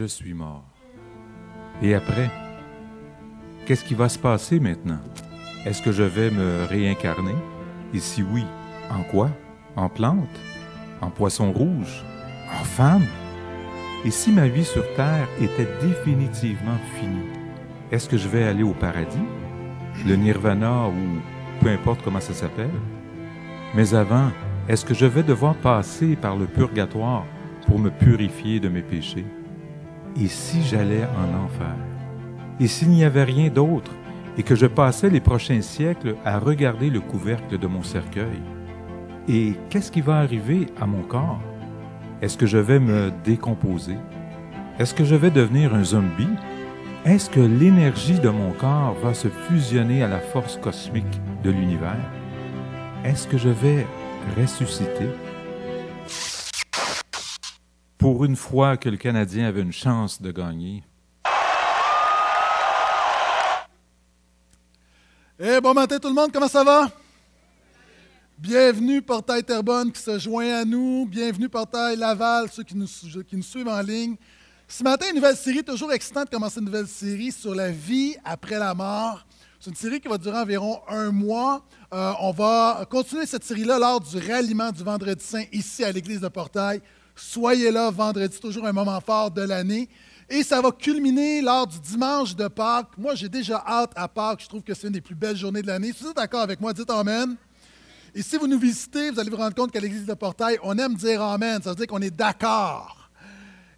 je suis mort. Et après, qu'est-ce qui va se passer maintenant? Est-ce que je vais me réincarner? Et si oui, en quoi? En plante? En poisson rouge? En femme? Et si ma vie sur Terre était définitivement finie, est-ce que je vais aller au paradis? Le nirvana ou peu importe comment ça s'appelle? Mais avant, est-ce que je vais devoir passer par le purgatoire pour me purifier de mes péchés? Et si j'allais en enfer? Et s'il n'y avait rien d'autre? Et que je passais les prochains siècles à regarder le couvercle de mon cercueil? Et qu'est-ce qui va arriver à mon corps? Est-ce que je vais me décomposer? Est-ce que je vais devenir un zombie? Est-ce que l'énergie de mon corps va se fusionner à la force cosmique de l'univers? Est-ce que je vais ressusciter? Pour une fois que le Canadien avait une chance de gagner. Eh, bon matin tout le monde, comment ça va? Bienvenue Portail Terrebonne qui se joint à nous. Bienvenue Portail Laval, ceux qui nous, suivent en ligne. Ce matin, une nouvelle série, toujours excitant de commencer une nouvelle série sur la vie après la mort. C'est une série qui va durer environ un mois. Euh, on va continuer cette série-là lors du ralliement du Vendredi Saint ici à l'église de Portail. Soyez là vendredi, toujours un moment fort de l'année. Et ça va culminer lors du dimanche de Pâques. Moi, j'ai déjà hâte à Pâques. Je trouve que c'est une des plus belles journées de l'année. Si vous êtes d'accord avec moi, dites Amen. Et si vous nous visitez, vous allez vous rendre compte qu'à l'église de Portail, on aime dire Amen. Ça veut dire qu'on est d'accord.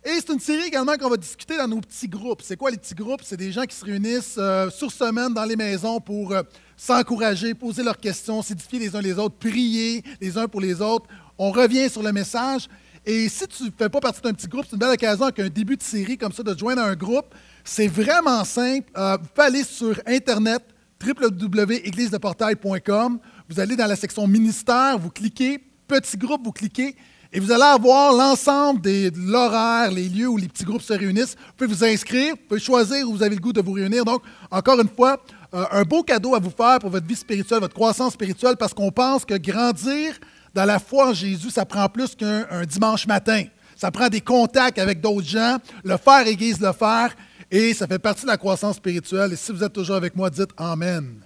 Et c'est une série également qu'on va discuter dans nos petits groupes. C'est quoi les petits groupes? C'est des gens qui se réunissent euh, sur semaine dans les maisons pour euh, s'encourager, poser leurs questions, s'édifier les uns les autres, prier les uns pour les autres. On revient sur le message. Et si tu ne fais pas partie d'un petit groupe, c'est une belle occasion avec un début de série comme ça de te joindre un groupe. C'est vraiment simple. Euh, vous pouvez aller sur Internet, www.églisedeportail.com. Vous allez dans la section ministère, vous cliquez, petit groupe, vous cliquez, et vous allez avoir l'ensemble de l'horaire, les lieux où les petits groupes se réunissent. Vous pouvez vous inscrire, vous pouvez choisir où vous avez le goût de vous réunir. Donc, encore une fois, euh, un beau cadeau à vous faire pour votre vie spirituelle, votre croissance spirituelle, parce qu'on pense que grandir dans la foi en Jésus, ça prend plus qu'un dimanche matin. Ça prend des contacts avec d'autres gens. Le faire aiguise le faire. Et ça fait partie de la croissance spirituelle. Et si vous êtes toujours avec moi, dites Amen.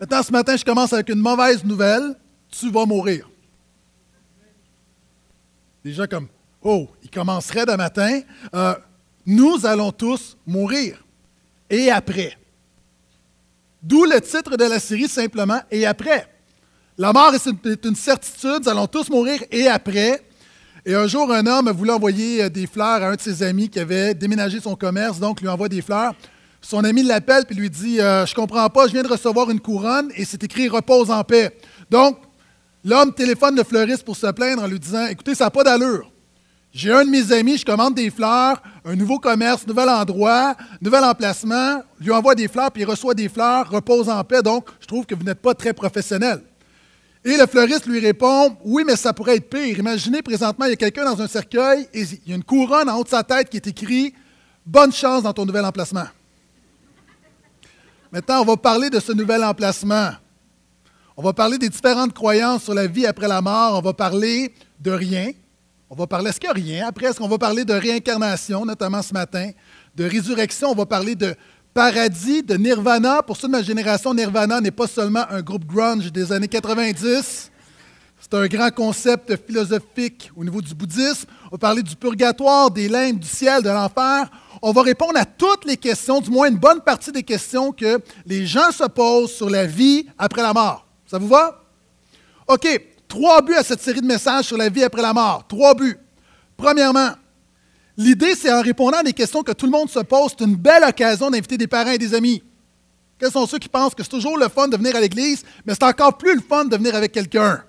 Maintenant, ce matin, je commence avec une mauvaise nouvelle. Tu vas mourir. Déjà comme, oh, il commencerait de matin. Euh, nous allons tous mourir. Et après. D'où le titre de la série simplement Et après. La mort est une, certitude, nous allons tous mourir et après. Et un jour, un homme voulait envoyer euh, des fleurs à un de ses amis qui avait déménagé son commerce, donc lui envoie des fleurs. Son ami l'appelle et lui dit euh, Je comprends pas, je viens de recevoir une couronne et c'est écrit Repose en paix. Donc, l'homme téléphone le fleuriste pour se plaindre en lui disant Écoutez, ça n'a pas d'allure. J'ai un de mes amis, je commande des fleurs, un nouveau commerce, nouvel endroit, nouvel emplacement, lui envoie des fleurs, puis il reçoit des fleurs, repose en paix, donc je trouve que vous n'êtes pas très professionnel. Et le fleuriste lui répond Oui, mais ça pourrait être pire. Imaginez présentement, il y a quelqu'un dans un cercueil et il y a une couronne en haut de sa tête qui est écrit Bonne chance dans ton nouvel emplacement. Maintenant, on va parler de ce nouvel emplacement. On va parler des différentes croyances sur la vie après la mort. On va parler de rien. On va parler, est-ce qu'il rien? Après, est-ce qu'on va parler de réincarnation, notamment ce matin? De résurrection, on va parler de Paradis de Nirvana. Pour ceux de ma génération, Nirvana n'est pas seulement un groupe grunge des années 90. C'est un grand concept philosophique au niveau du bouddhisme. On va parler du purgatoire, des limbes, du ciel, de l'enfer. On va répondre à toutes les questions, du moins une bonne partie des questions que les gens se posent sur la vie après la mort. Ça vous va? OK. Trois buts à cette série de messages sur la vie après la mort. Trois buts. Premièrement, L'idée, c'est en répondant à des questions que tout le monde se pose, c'est une belle occasion d'inviter des parents et des amis. Quels sont ceux qui pensent que c'est toujours le fun de venir à l'église, mais c'est encore plus le fun de venir avec quelqu'un?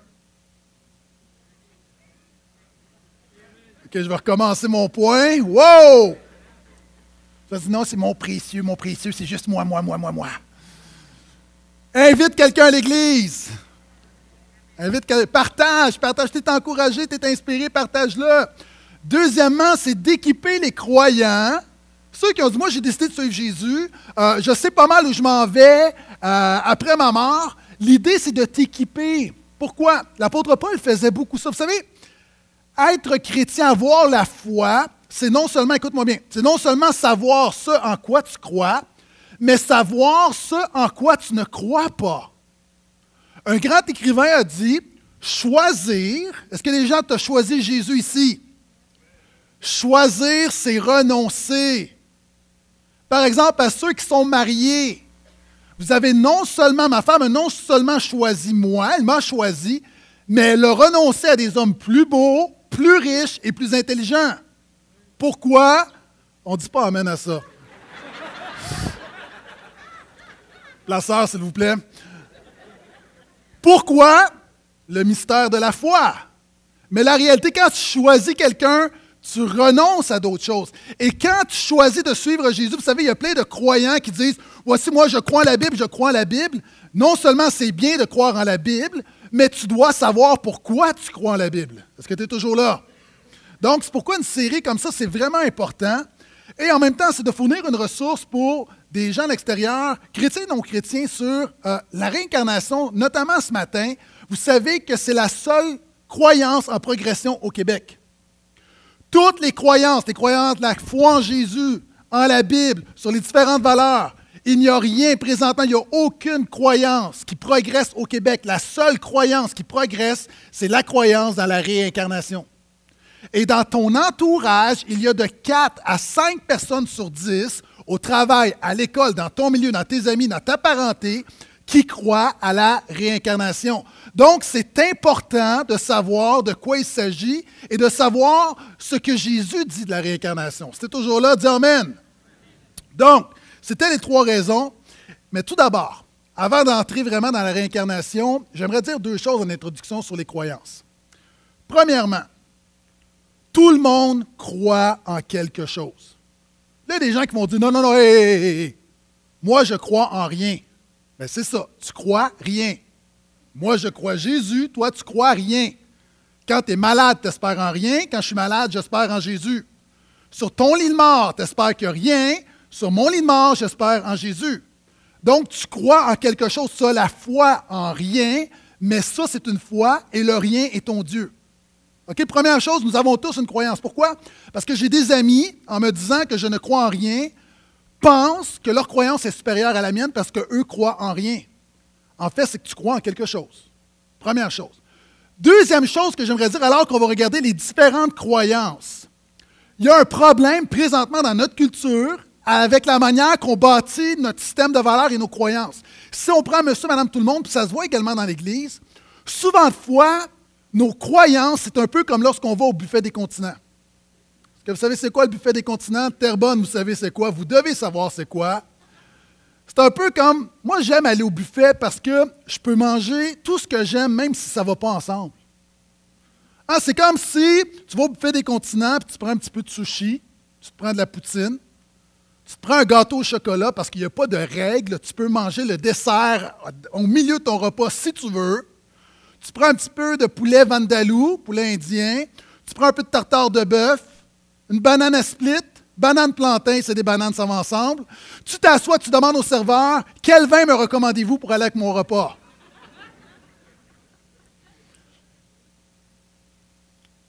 OK, je vais recommencer mon point. Wow! Je dis non, c'est mon précieux, mon précieux, c'est juste moi, moi, moi, moi, moi. Invite quelqu'un à l'église. Invite quelqu'un. Partage, partage. Tu es encouragé, tu es inspiré, partage-le. Deuxièmement, c'est d'équiper les croyants. Ceux qui ont dit, moi j'ai décidé de suivre Jésus, euh, je sais pas mal où je m'en vais euh, après ma mort. L'idée, c'est de t'équiper. Pourquoi? L'apôtre Paul faisait beaucoup ça. Vous savez, être chrétien, avoir la foi, c'est non seulement, écoute-moi bien, c'est non seulement savoir ce en quoi tu crois, mais savoir ce en quoi tu ne crois pas. Un grand écrivain a dit, choisir, est-ce que les gens t'ont choisi Jésus ici? Choisir, c'est renoncer. Par exemple, à ceux qui sont mariés, vous avez non seulement, ma femme a non seulement choisi moi, elle m'a choisi, mais elle a renoncé à des hommes plus beaux, plus riches et plus intelligents. Pourquoi? On ne dit pas Amen à ça. Placeur, s'il vous plaît. Pourquoi? Le mystère de la foi. Mais la réalité, quand tu choisis quelqu'un, tu renonces à d'autres choses. Et quand tu choisis de suivre Jésus, vous savez, il y a plein de croyants qui disent Voici, moi, je crois en la Bible, je crois en la Bible. Non seulement c'est bien de croire en la Bible, mais tu dois savoir pourquoi tu crois en la Bible. Est-ce que tu es toujours là? Donc, c'est pourquoi une série comme ça, c'est vraiment important. Et en même temps, c'est de fournir une ressource pour des gens de l'extérieur, chrétiens et non chrétiens, sur euh, la réincarnation, notamment ce matin. Vous savez que c'est la seule croyance en progression au Québec. Toutes les croyances, les croyances la foi en Jésus, en la Bible, sur les différentes valeurs, il n'y a rien présentement, il n'y a aucune croyance qui progresse au Québec. La seule croyance qui progresse, c'est la croyance dans la réincarnation. Et dans ton entourage, il y a de 4 à 5 personnes sur 10 au travail, à l'école, dans ton milieu, dans tes amis, dans ta parenté, qui croient à la réincarnation. Donc, c'est important de savoir de quoi il s'agit et de savoir ce que Jésus dit de la réincarnation. C'était toujours là, dis Amen. Donc, c'était les trois raisons. Mais tout d'abord, avant d'entrer vraiment dans la réincarnation, j'aimerais dire deux choses en introduction sur les croyances. Premièrement, tout le monde croit en quelque chose. Il y a des gens qui vont dire non, non, non, hé, moi je crois en rien. Mais c'est ça, tu crois rien. Moi je crois Jésus, toi tu crois rien. Quand tu es malade, tu espères en rien. Quand je suis malade, j'espère en Jésus. Sur ton lit de mort, tu espères que rien. Sur mon lit de mort, j'espère en Jésus. Donc, tu crois en quelque chose, ça, la foi en rien, mais ça, c'est une foi et le rien est ton Dieu. OK, première chose, nous avons tous une croyance. Pourquoi? Parce que j'ai des amis, en me disant que je ne crois en rien, pensent que leur croyance est supérieure à la mienne parce qu'eux croient en rien. En fait, c'est que tu crois en quelque chose. Première chose. Deuxième chose que j'aimerais dire, alors qu'on va regarder les différentes croyances, il y a un problème présentement dans notre culture avec la manière qu'on bâtit notre système de valeurs et nos croyances. Si on prend monsieur, madame, tout le monde, puis ça se voit également dans l'Église, souvent de fois, nos croyances, c'est un peu comme lorsqu'on va au buffet des continents. Vous savez c'est quoi le buffet des continents? Terrebonne, vous savez c'est quoi? Vous devez savoir c'est quoi. C'est un peu comme, moi j'aime aller au buffet parce que je peux manger tout ce que j'aime, même si ça ne va pas ensemble. Ah, c'est comme si tu vas au buffet des continents, puis tu prends un petit peu de sushi, tu te prends de la poutine, tu te prends un gâteau au chocolat parce qu'il n'y a pas de règles, tu peux manger le dessert au milieu de ton repas si tu veux. Tu prends un petit peu de poulet vandalou, poulet indien. Tu prends un peu de tartare de bœuf, une banane à split, banane plantain, c'est des bananes, ça va ensemble. Tu t'assois, tu demandes au serveur quel vin me recommandez-vous pour aller avec mon repas?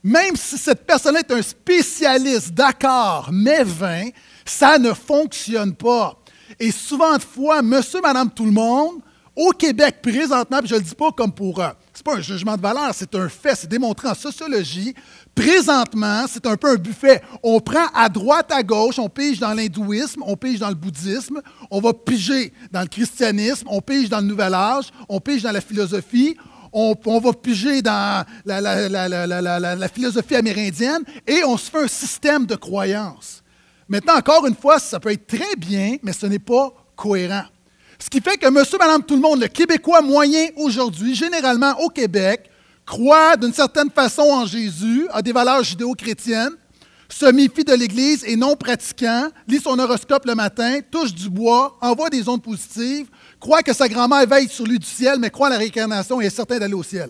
Même si cette personne est un spécialiste, d'accord, mais vin, ça ne fonctionne pas. Et souvent de fois, monsieur, madame, tout le monde, au Québec présentement, puis je ne le dis pas comme pour euh, n'est pas un jugement de valeur, c'est un fait, c'est démontré en sociologie. Présentement, c'est un peu un buffet. On prend à droite, à gauche, on pige dans l'hindouisme, on pige dans le bouddhisme, on va piger dans le christianisme, on pige dans le nouvel âge, on pige dans la philosophie, on, va piger dans la, la, philosophie amérindienne et on se fait un système de croyances. Maintenant, encore une fois, ça peut être très bien, mais ce n'est pas cohérent. Ce qui fait que monsieur, madame, tout le monde, le Québécois moyen aujourd'hui, généralement au Québec, croit d'une certaine façon en Jésus, a des valeurs judéo-chrétiennes, se méfie de l'Église et non pratiquant, lit son horoscope le matin, touche du bois, envoie des ondes positives, croit que sa grand-mère veille sur lui du ciel, mais croit à la réincarnation et est certain d'aller au ciel.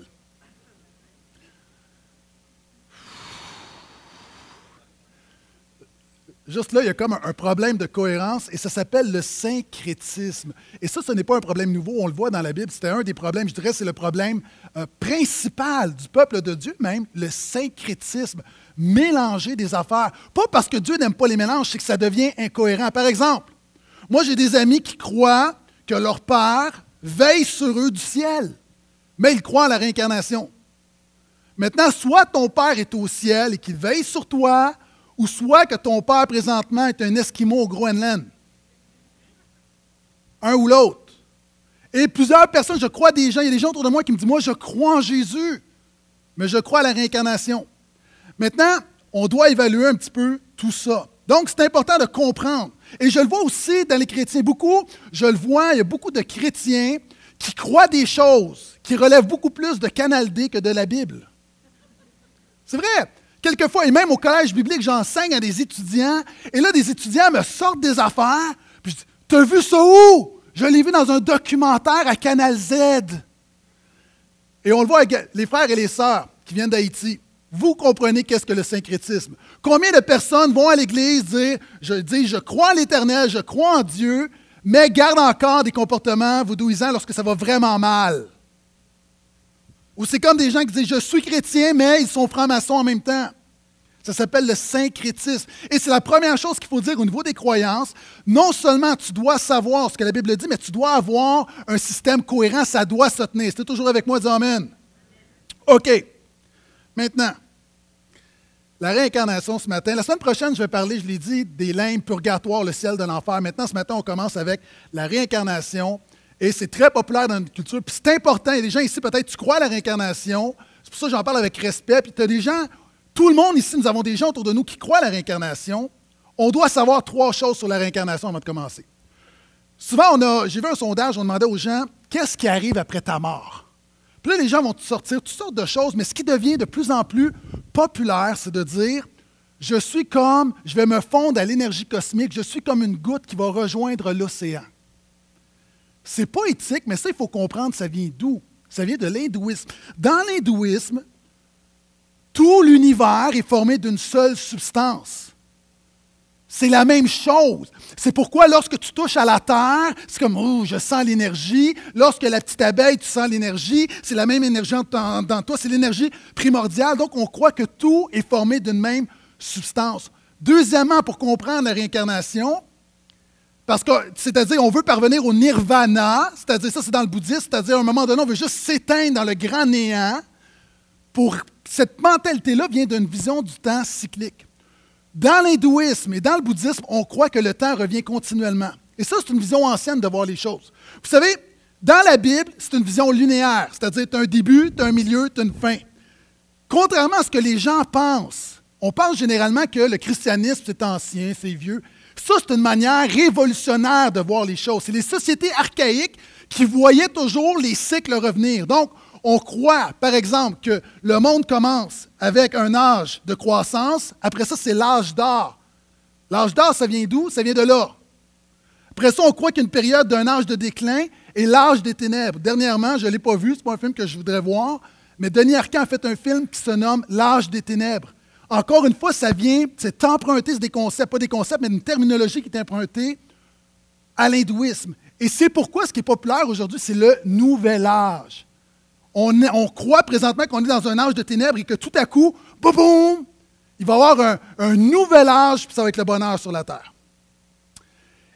Juste là, il y a comme un, problème de cohérence et ça s'appelle le syncrétisme. Et ça, ce n'est pas un problème nouveau, on le voit dans la Bible, c'était un des problèmes, je dirais, c'est le problème euh, principal du peuple de Dieu même, le syncrétisme, mélanger des affaires. Pas parce que Dieu n'aime pas les mélanges, c'est que ça devient incohérent. Par exemple, moi j'ai des amis qui croient que leur Père veille sur eux du ciel, mais ils croient à la réincarnation. Maintenant, soit ton Père est au ciel et qu'il veille sur toi, ou soit que ton père présentement est un Esquimau au Groenland. Un ou l'autre. Et plusieurs personnes, je crois des gens, il y a des gens autour de moi qui me disent, moi je crois en Jésus, mais je crois à la réincarnation. Maintenant, on doit évaluer un petit peu tout ça. Donc, c'est important de comprendre. Et je le vois aussi dans les chrétiens. Beaucoup, je le vois, il y a beaucoup de chrétiens qui croient des choses qui relèvent beaucoup plus de Canal D que de la Bible. C'est vrai. Quelquefois, et même au collège biblique, j'enseigne à des étudiants, et là, des étudiants me sortent des affaires, puis je dis T'as vu ça où? Je l'ai vu dans un documentaire à Canal Z. Et on le voit avec les frères et les sœurs qui viennent d'Haïti. Vous comprenez qu'est-ce que le syncrétisme? Combien de personnes vont à l'Église dire Je dis, je crois en l'Éternel, je crois en Dieu, mais gardent encore des comportements vaudouisants lorsque ça va vraiment mal? Ou c'est comme des gens qui disent Je suis chrétien, mais ils sont francs-maçons en même temps. Ça s'appelle le syncrétisme. Et c'est la première chose qu'il faut dire au niveau des croyances. Non seulement tu dois savoir ce que la Bible dit, mais tu dois avoir un système cohérent, ça doit se tenir. C'était toujours avec moi, dis Amen. OK. Maintenant, la réincarnation ce matin. La semaine prochaine, je vais parler, je l'ai dit, des limbes, purgatoire, le ciel de l'enfer. Maintenant, ce matin, on commence avec la réincarnation. Et c'est très populaire dans notre culture. Puis c'est important. Il y a des gens ici, peut-être, tu crois à la réincarnation. C'est pour ça que j'en parle avec respect. Puis tu as des gens, tout le monde ici, nous avons des gens autour de nous qui croient à la réincarnation. On doit savoir trois choses sur la réincarnation avant de commencer. Souvent, j'ai vu un sondage, on demandait aux gens qu'est-ce qui arrive après ta mort? Puis là, les gens vont sortir toutes sortes de choses, mais ce qui devient de plus en plus populaire, c'est de dire je suis comme, je vais me fondre à l'énergie cosmique, je suis comme une goutte qui va rejoindre l'océan. C'est pas éthique, mais ça, il faut comprendre, ça vient d'où? Ça vient de l'hindouisme. Dans l'hindouisme, tout l'univers est formé d'une seule substance. C'est la même chose. C'est pourquoi lorsque tu touches à la terre, c'est comme, je sens l'énergie. Lorsque la petite abeille, tu sens l'énergie. C'est la même énergie dans toi. C'est l'énergie primordiale. Donc, on croit que tout est formé d'une même substance. Deuxièmement, pour comprendre la réincarnation, parce que, c'est-à-dire, on veut parvenir au nirvana, c'est-à-dire, ça c'est dans le bouddhisme, c'est-à-dire, à un moment donné, on veut juste s'éteindre dans le grand néant. Pour cette mentalité-là vient d'une vision du temps cyclique. Dans l'hindouisme et dans le bouddhisme, on croit que le temps revient continuellement. Et ça, c'est une vision ancienne de voir les choses. Vous savez, dans la Bible, c'est une vision linéaire, c'est-à-dire, tu as un début, tu as un milieu, tu as une fin. Contrairement à ce que les gens pensent, on pense généralement que le christianisme, c'est ancien, c'est vieux. Ça, c'est une manière révolutionnaire de voir les choses. C'est les sociétés archaïques qui voyaient toujours les cycles revenir. Donc, on croit, par exemple, que le monde commence avec un âge de croissance. Après ça, c'est l'âge d'or. L'âge d'or, ça vient d'où? Ça vient de là. Après ça, on croit qu'il y a une période d'un âge de déclin et l'âge des ténèbres. Dernièrement, je ne l'ai pas vu, ce n'est pas un film que je voudrais voir, mais Denis Arcand a fait un film qui se nomme L'âge des ténèbres. Encore une fois, ça vient, c'est emprunté, c'est des concepts, pas des concepts, mais une terminologie qui est empruntée à l'hindouisme. Et c'est pourquoi ce qui est populaire aujourd'hui, c'est le nouvel âge. On, croit présentement qu'on est dans un âge de ténèbres et que tout à coup, boum, boum, il va y avoir un, un nouvel âge, puis ça va être le bonheur sur la terre.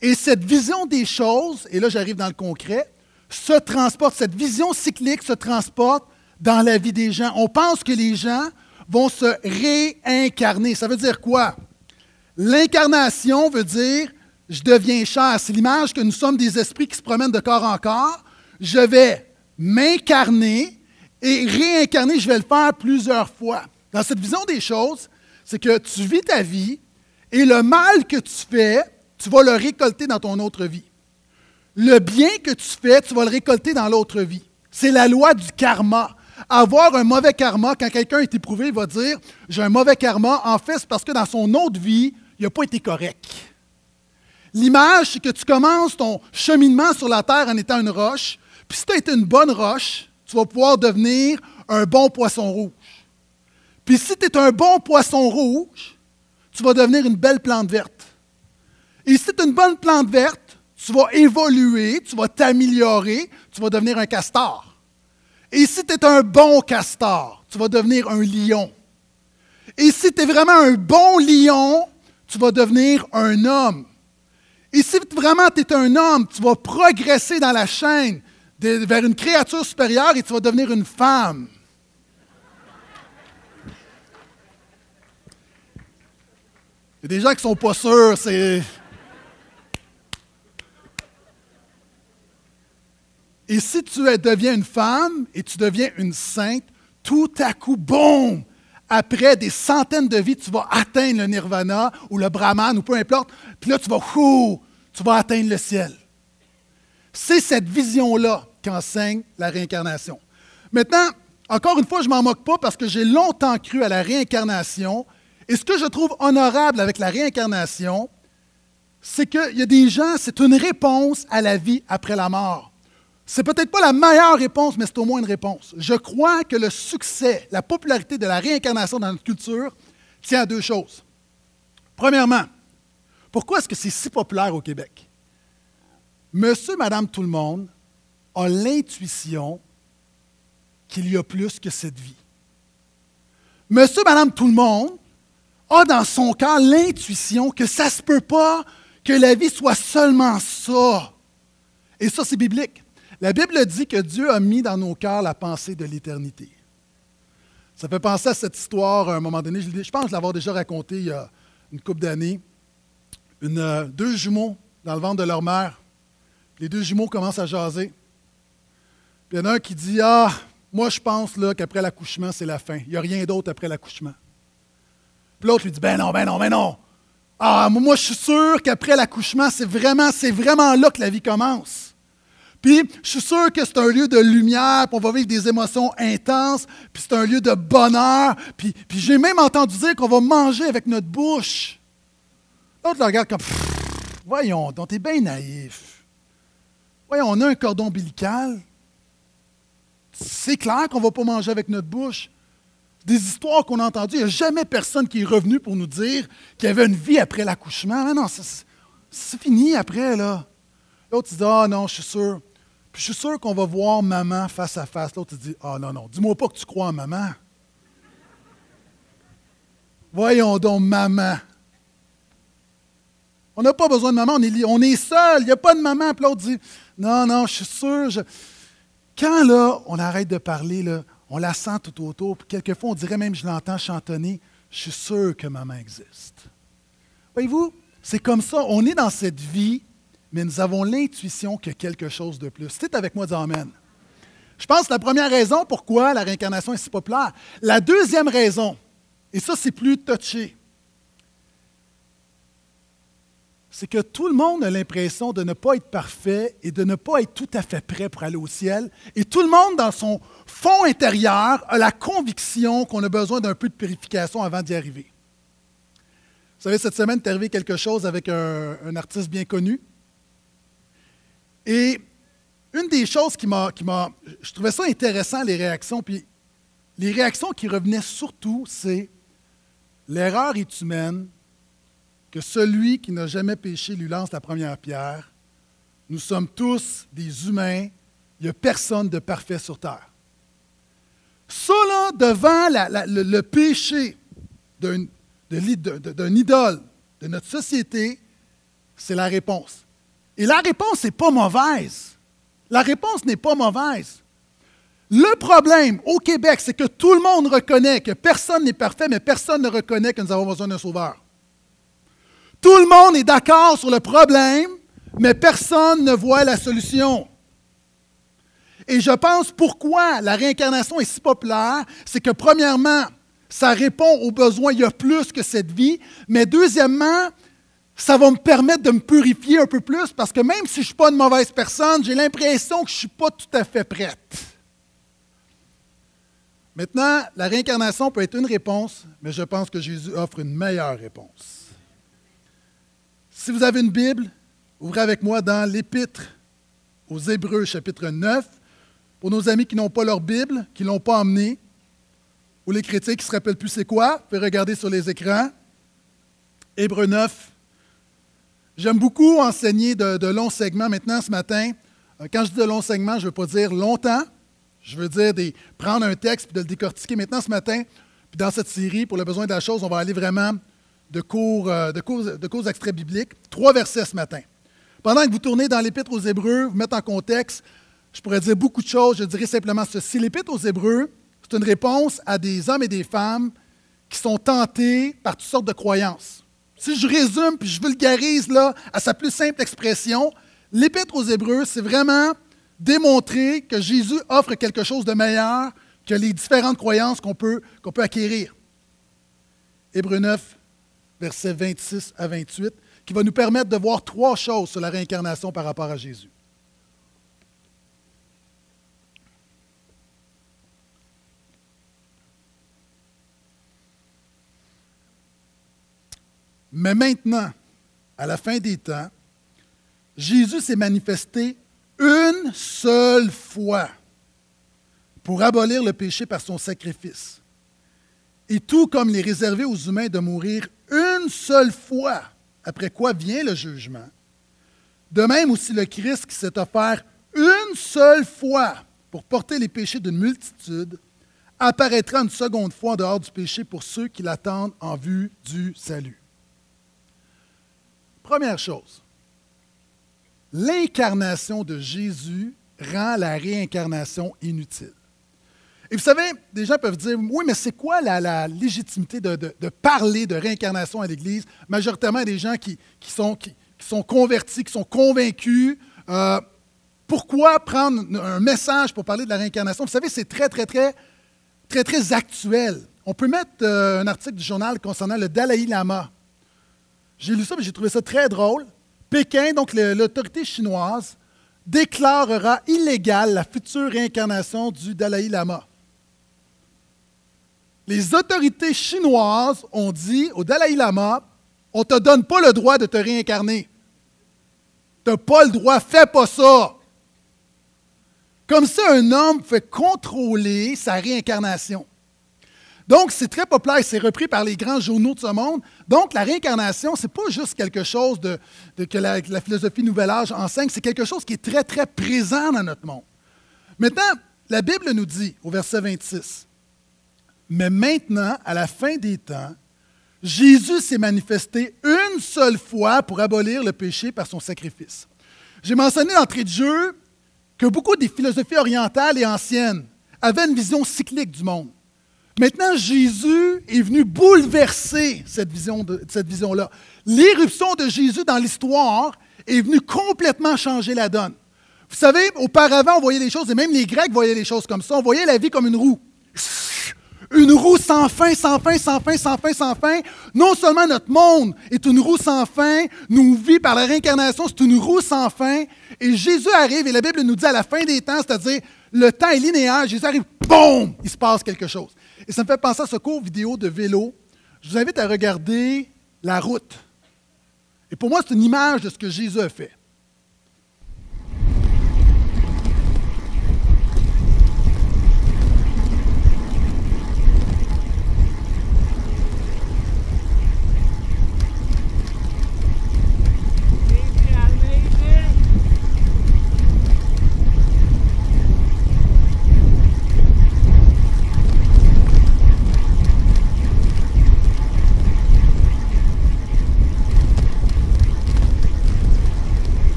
Et cette vision des choses, et là j'arrive dans le concret, se transporte, cette vision cyclique se transporte dans la vie des gens. On pense que les gens vont se réincarner. Ça veut dire quoi? L'incarnation veut dire je deviens chair. C'est l'image que nous sommes des esprits qui se promènent de corps en corps. Je vais m'incarner et réincarner, je vais le faire plusieurs fois. Dans cette vision des choses, c'est que tu vis ta vie et le mal que tu fais, tu vas le récolter dans ton autre vie. Le bien que tu fais, tu vas le récolter dans l'autre vie. C'est la loi du karma. Avoir un mauvais karma, quand quelqu'un est éprouvé, il va dire J'ai un mauvais karma. En fait, c'est parce que dans son autre vie, il n'a pas été correct. L'image, c'est que tu commences ton cheminement sur la terre en étant une roche, puis si tu as été une bonne roche, tu vas pouvoir devenir un bon poisson rouge. Puis si tu es un bon poisson rouge, tu vas devenir une belle plante verte. Et si tu es une bonne plante verte, tu vas évoluer, tu vas t'améliorer, tu vas devenir un castor. Et si tu es un bon castor, tu vas devenir un lion. Et si tu es vraiment un bon lion, tu vas devenir un homme. Et si vraiment tu es un homme, tu vas progresser dans la chaîne vers une créature supérieure et tu vas devenir une femme. Il y a des gens qui ne sont pas sûrs, c'est. Et si tu deviens une femme et tu deviens une sainte, tout à coup, boum, après des centaines de vies, tu vas atteindre le nirvana ou le brahman ou peu importe. Puis là, tu vas, tu vas atteindre le ciel. C'est cette vision-là qu'enseigne la réincarnation. Maintenant, encore une fois, je ne m'en moque pas parce que j'ai longtemps cru à la réincarnation. Et ce que je trouve honorable avec la réincarnation, c'est qu'il y a des gens, c'est une réponse à la vie après la mort. C'est peut-être pas la meilleure réponse, mais c'est au moins une réponse. Je crois que le succès, la popularité de la réincarnation dans notre culture tient à deux choses. Premièrement, pourquoi est-ce que c'est si populaire au Québec? Monsieur, Madame, tout le monde a l'intuition qu'il y a plus que cette vie. Monsieur, Madame, tout le monde a dans son cœur l'intuition que ça ne se peut pas que la vie soit seulement ça. Et ça, c'est biblique. La Bible dit que Dieu a mis dans nos cœurs la pensée de l'éternité. Ça fait penser à cette histoire à un moment donné. Je pense l'avoir déjà raconté il y a une couple d'années. Euh, deux jumeaux dans le ventre de leur mère. Les deux jumeaux commencent à jaser. Puis il y en a un qui dit Ah, moi je pense qu'après l'accouchement, c'est la fin. Il n'y a rien d'autre après l'accouchement. Puis l'autre lui dit Ben non, ben non, ben non. Ah, moi je suis sûr qu'après l'accouchement, c'est vraiment, c'est vraiment là que la vie commence. Puis, je suis sûr que c'est un lieu de lumière, puis on va vivre des émotions intenses, puis c'est un lieu de bonheur. Puis, puis j'ai même entendu dire qu'on va manger avec notre bouche. L'autre le regarde comme, voyons, donc t'es bien naïf. Voyons, on a un cordon ombilical. C'est clair qu'on ne va pas manger avec notre bouche. Des histoires qu'on a entendues, il n'y a jamais personne qui est revenu pour nous dire qu'il y avait une vie après l'accouchement. Ah non, c'est fini après, là. L'autre dit Ah non, je suis sûr je suis sûr qu'on va voir maman face à face. L'autre dit Ah non, non, dis-moi pas que tu crois en maman. Voyons donc, maman. On n'a pas besoin de maman, on est, seul, il n'y a pas de maman. Puis l'autre dit Non, non, je suis sûr. Quand là, on arrête de parler, là, on la sent tout autour, puis quelquefois on dirait même, je l'entends chantonner, je suis sûr que maman existe. Voyez-vous, c'est comme ça, on est dans cette vie mais nous avons l'intuition qu'il y a quelque chose de plus. C'est avec moi, dis Amen. Je pense que la première raison pourquoi la réincarnation est si populaire. La deuxième raison, et ça c'est plus touché, c'est que tout le monde a l'impression de ne pas être parfait et de ne pas être tout à fait prêt pour aller au ciel. Et tout le monde, dans son fond intérieur, a la conviction qu'on a besoin d'un peu de purification avant d'y arriver. Vous savez, cette semaine, est arrivé quelque chose avec un artiste bien connu et une des choses qui m'a, qui m'a, je trouvais ça intéressant, les réactions, puis les réactions qui revenaient surtout, c'est l'erreur est humaine, que celui qui n'a jamais péché lui lance la première pierre. Nous sommes tous des humains, il n'y a personne de parfait sur terre. Ça, là, devant le, péché d'un, d'un idole de notre société, c'est la réponse. Et la réponse n'est pas mauvaise. La réponse n'est pas mauvaise. Le problème au Québec, c'est que tout le monde reconnaît que personne n'est parfait, mais personne ne reconnaît que nous avons besoin d'un sauveur. Tout le monde est d'accord sur le problème, mais personne ne voit la solution. Et je pense pourquoi la réincarnation est si populaire, c'est que premièrement, ça répond aux besoins, il y a plus que cette vie, mais deuxièmement, ça va me permettre de me purifier un peu plus parce que même si je ne suis pas une mauvaise personne, j'ai l'impression que je ne suis pas tout à fait prête. Maintenant, la réincarnation peut être une réponse, mais je pense que Jésus offre une meilleure réponse. Si vous avez une Bible, ouvrez avec moi dans l'Épître aux Hébreux, chapitre 9. Pour nos amis qui n'ont pas leur Bible, qui ne l'ont pas emmenée, ou les chrétiens qui ne se rappellent plus c'est quoi, vous pouvez regarder sur les écrans. Hébreu 9. J'aime beaucoup enseigner de, longs segments maintenant ce matin. Euh, quand je dis de longs segments, je ne veux pas dire longtemps. Je veux dire des, prendre un texte et de le décortiquer. Maintenant ce matin, puis dans cette série, pour le besoin de la chose, on va aller vraiment de cours, euh, de cours, de cours extraits bibliques. Trois versets ce matin. Pendant que vous tournez dans l'Épître aux Hébreux, vous mettez en contexte, je pourrais dire beaucoup de choses. Je dirais simplement ceci. L'Épître aux Hébreux, c'est une réponse à des hommes et des femmes qui sont tentés par toutes sortes de croyances. Si je résume puis je vulgarise là, à sa plus simple expression, l'Épître aux Hébreux, c'est vraiment démontrer que Jésus offre quelque chose de meilleur que les différentes croyances qu'on peut, qu'on peut acquérir. Hébreu 9, versets 26 à 28, qui va nous permettre de voir trois choses sur la réincarnation par rapport à Jésus. Mais maintenant, à la fin des temps, Jésus s'est manifesté une seule fois pour abolir le péché par son sacrifice. Et tout comme il est réservé aux humains de mourir une seule fois, après quoi vient le jugement, de même aussi le Christ qui s'est offert une seule fois pour porter les péchés d'une multitude, apparaîtra une seconde fois en dehors du péché pour ceux qui l'attendent en vue du salut. Première chose, l'incarnation de Jésus rend la réincarnation inutile. Et vous savez, des gens peuvent dire, oui, mais c'est quoi la, légitimité de, parler de réincarnation à l'Église? Majoritairement des gens qui, sont, qui, sont, convertis, qui sont convaincus. Euh, pourquoi prendre un message pour parler de la réincarnation? Vous savez, c'est très, très, très, très, très actuel. On peut mettre euh, un article du journal concernant le Dalai Lama. J'ai lu ça, mais j'ai trouvé ça très drôle. Pékin, donc l'autorité chinoise, déclarera illégale la future réincarnation du Dalai Lama. Les autorités chinoises ont dit au Dalai Lama, on ne te donne pas le droit de te réincarner. Tu n'as pas le droit, fais pas ça. Comme ça, un homme fait contrôler sa réincarnation. Donc, c'est très populaire, c'est repris par les grands journaux de ce monde. Donc, la réincarnation, ce n'est pas juste quelque chose que la, philosophie Nouvel Âge enseigne, c'est quelque chose qui est très, très présent dans notre monde. Maintenant, la Bible nous dit, au verset 26, Mais maintenant, à la fin des temps, Jésus s'est manifesté une seule fois pour abolir le péché par son sacrifice. J'ai mentionné d'entrée de jeu que beaucoup des philosophies orientales et anciennes avaient une vision cyclique du monde. Maintenant, Jésus est venu bouleverser cette vision-là. L'éruption de Jésus dans l'histoire est venue complètement changer la donne. Vous savez, auparavant, on voyait les choses, et même les Grecs voyaient les choses comme ça. On voyait la vie comme une roue. Une roue sans fin, sans fin, sans fin, sans fin, sans fin. Non seulement notre monde est une roue sans fin, nous vit par la réincarnation, c'est une roue sans fin. Et Jésus arrive, et la Bible nous dit à la fin des temps, c'est-à-dire le temps est linéaire, Jésus arrive, boum, il se passe quelque chose. Et ça me fait penser à ce cours vidéo de vélo. Je vous invite à regarder la route. Et pour moi, c'est une image de ce que Jésus a fait.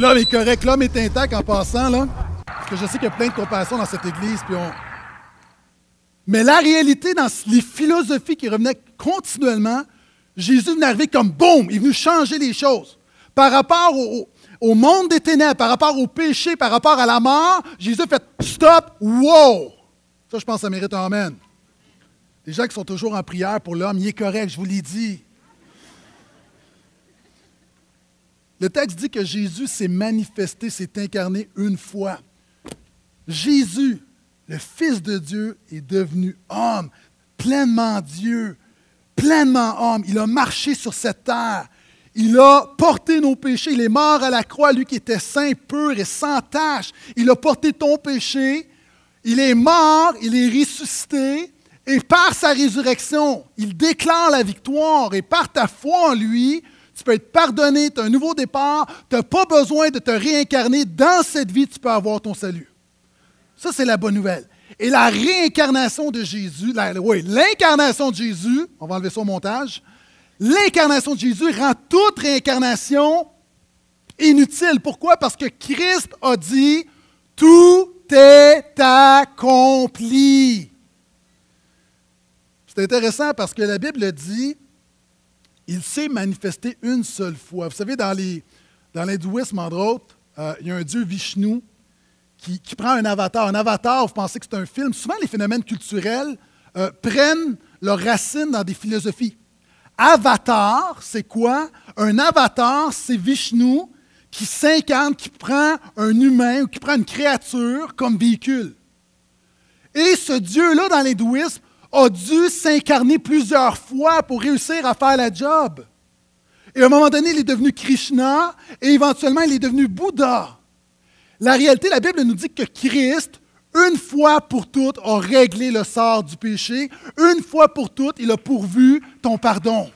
L'homme est correct, l'homme est intact en passant, là. Parce que je sais qu'il y a plein de compassion dans cette église. Mais la réalité, dans les philosophies qui revenaient continuellement, Jésus venait arriver comme boum, il est venu changer les choses. Par rapport au, monde des ténèbres, par rapport au péché, par rapport à la mort, Jésus fait stop, wow! Ça, je pense que ça mérite un amen. Les gens qui sont toujours en prière pour l'homme, il est correct, je vous l'ai dit. Le texte dit que Jésus s'est manifesté, s'est incarné une fois. Jésus, le Fils de Dieu, est devenu homme, pleinement Dieu, pleinement homme. Il a marché sur cette terre. Il a porté nos péchés. Il est mort à la croix, lui qui était saint, pur et sans tache. Il a porté ton péché. Il est mort, il est ressuscité. Et par sa résurrection, il déclare la victoire. Et par ta foi en lui, tu peux être pardonné, tu as un nouveau départ. Tu n'as pas besoin de te réincarner. Dans cette vie, tu peux avoir ton salut. Ça, c'est la bonne nouvelle. Et la réincarnation de Jésus, oui, l'incarnation de Jésus, on va enlever ça au montage, l'incarnation de Jésus rend toute réincarnation inutile. Pourquoi? Parce que Christ a dit, tout est accompli. C'est intéressant parce que la Bible dit, il s'est manifesté une seule fois. Vous savez, dans, dans l'hindouisme, entre autres, euh, il y a un dieu Vishnu qui, prend un avatar. Un avatar, vous pensez que c'est un film. Souvent, les phénomènes culturels euh, prennent leurs racines dans des philosophies. Avatar, c'est quoi? Un avatar, c'est Vishnu qui s'incarne, qui prend un humain ou qui prend une créature comme véhicule. Et ce Dieu-là, dans l'hindouisme, a dû s'incarner plusieurs fois pour réussir à faire la job. Et à un moment donné, il est devenu Krishna et éventuellement, il est devenu Bouddha. La réalité, la Bible nous dit que Christ, une fois pour toutes, a réglé le sort du péché. Une fois pour toutes, il a pourvu ton pardon.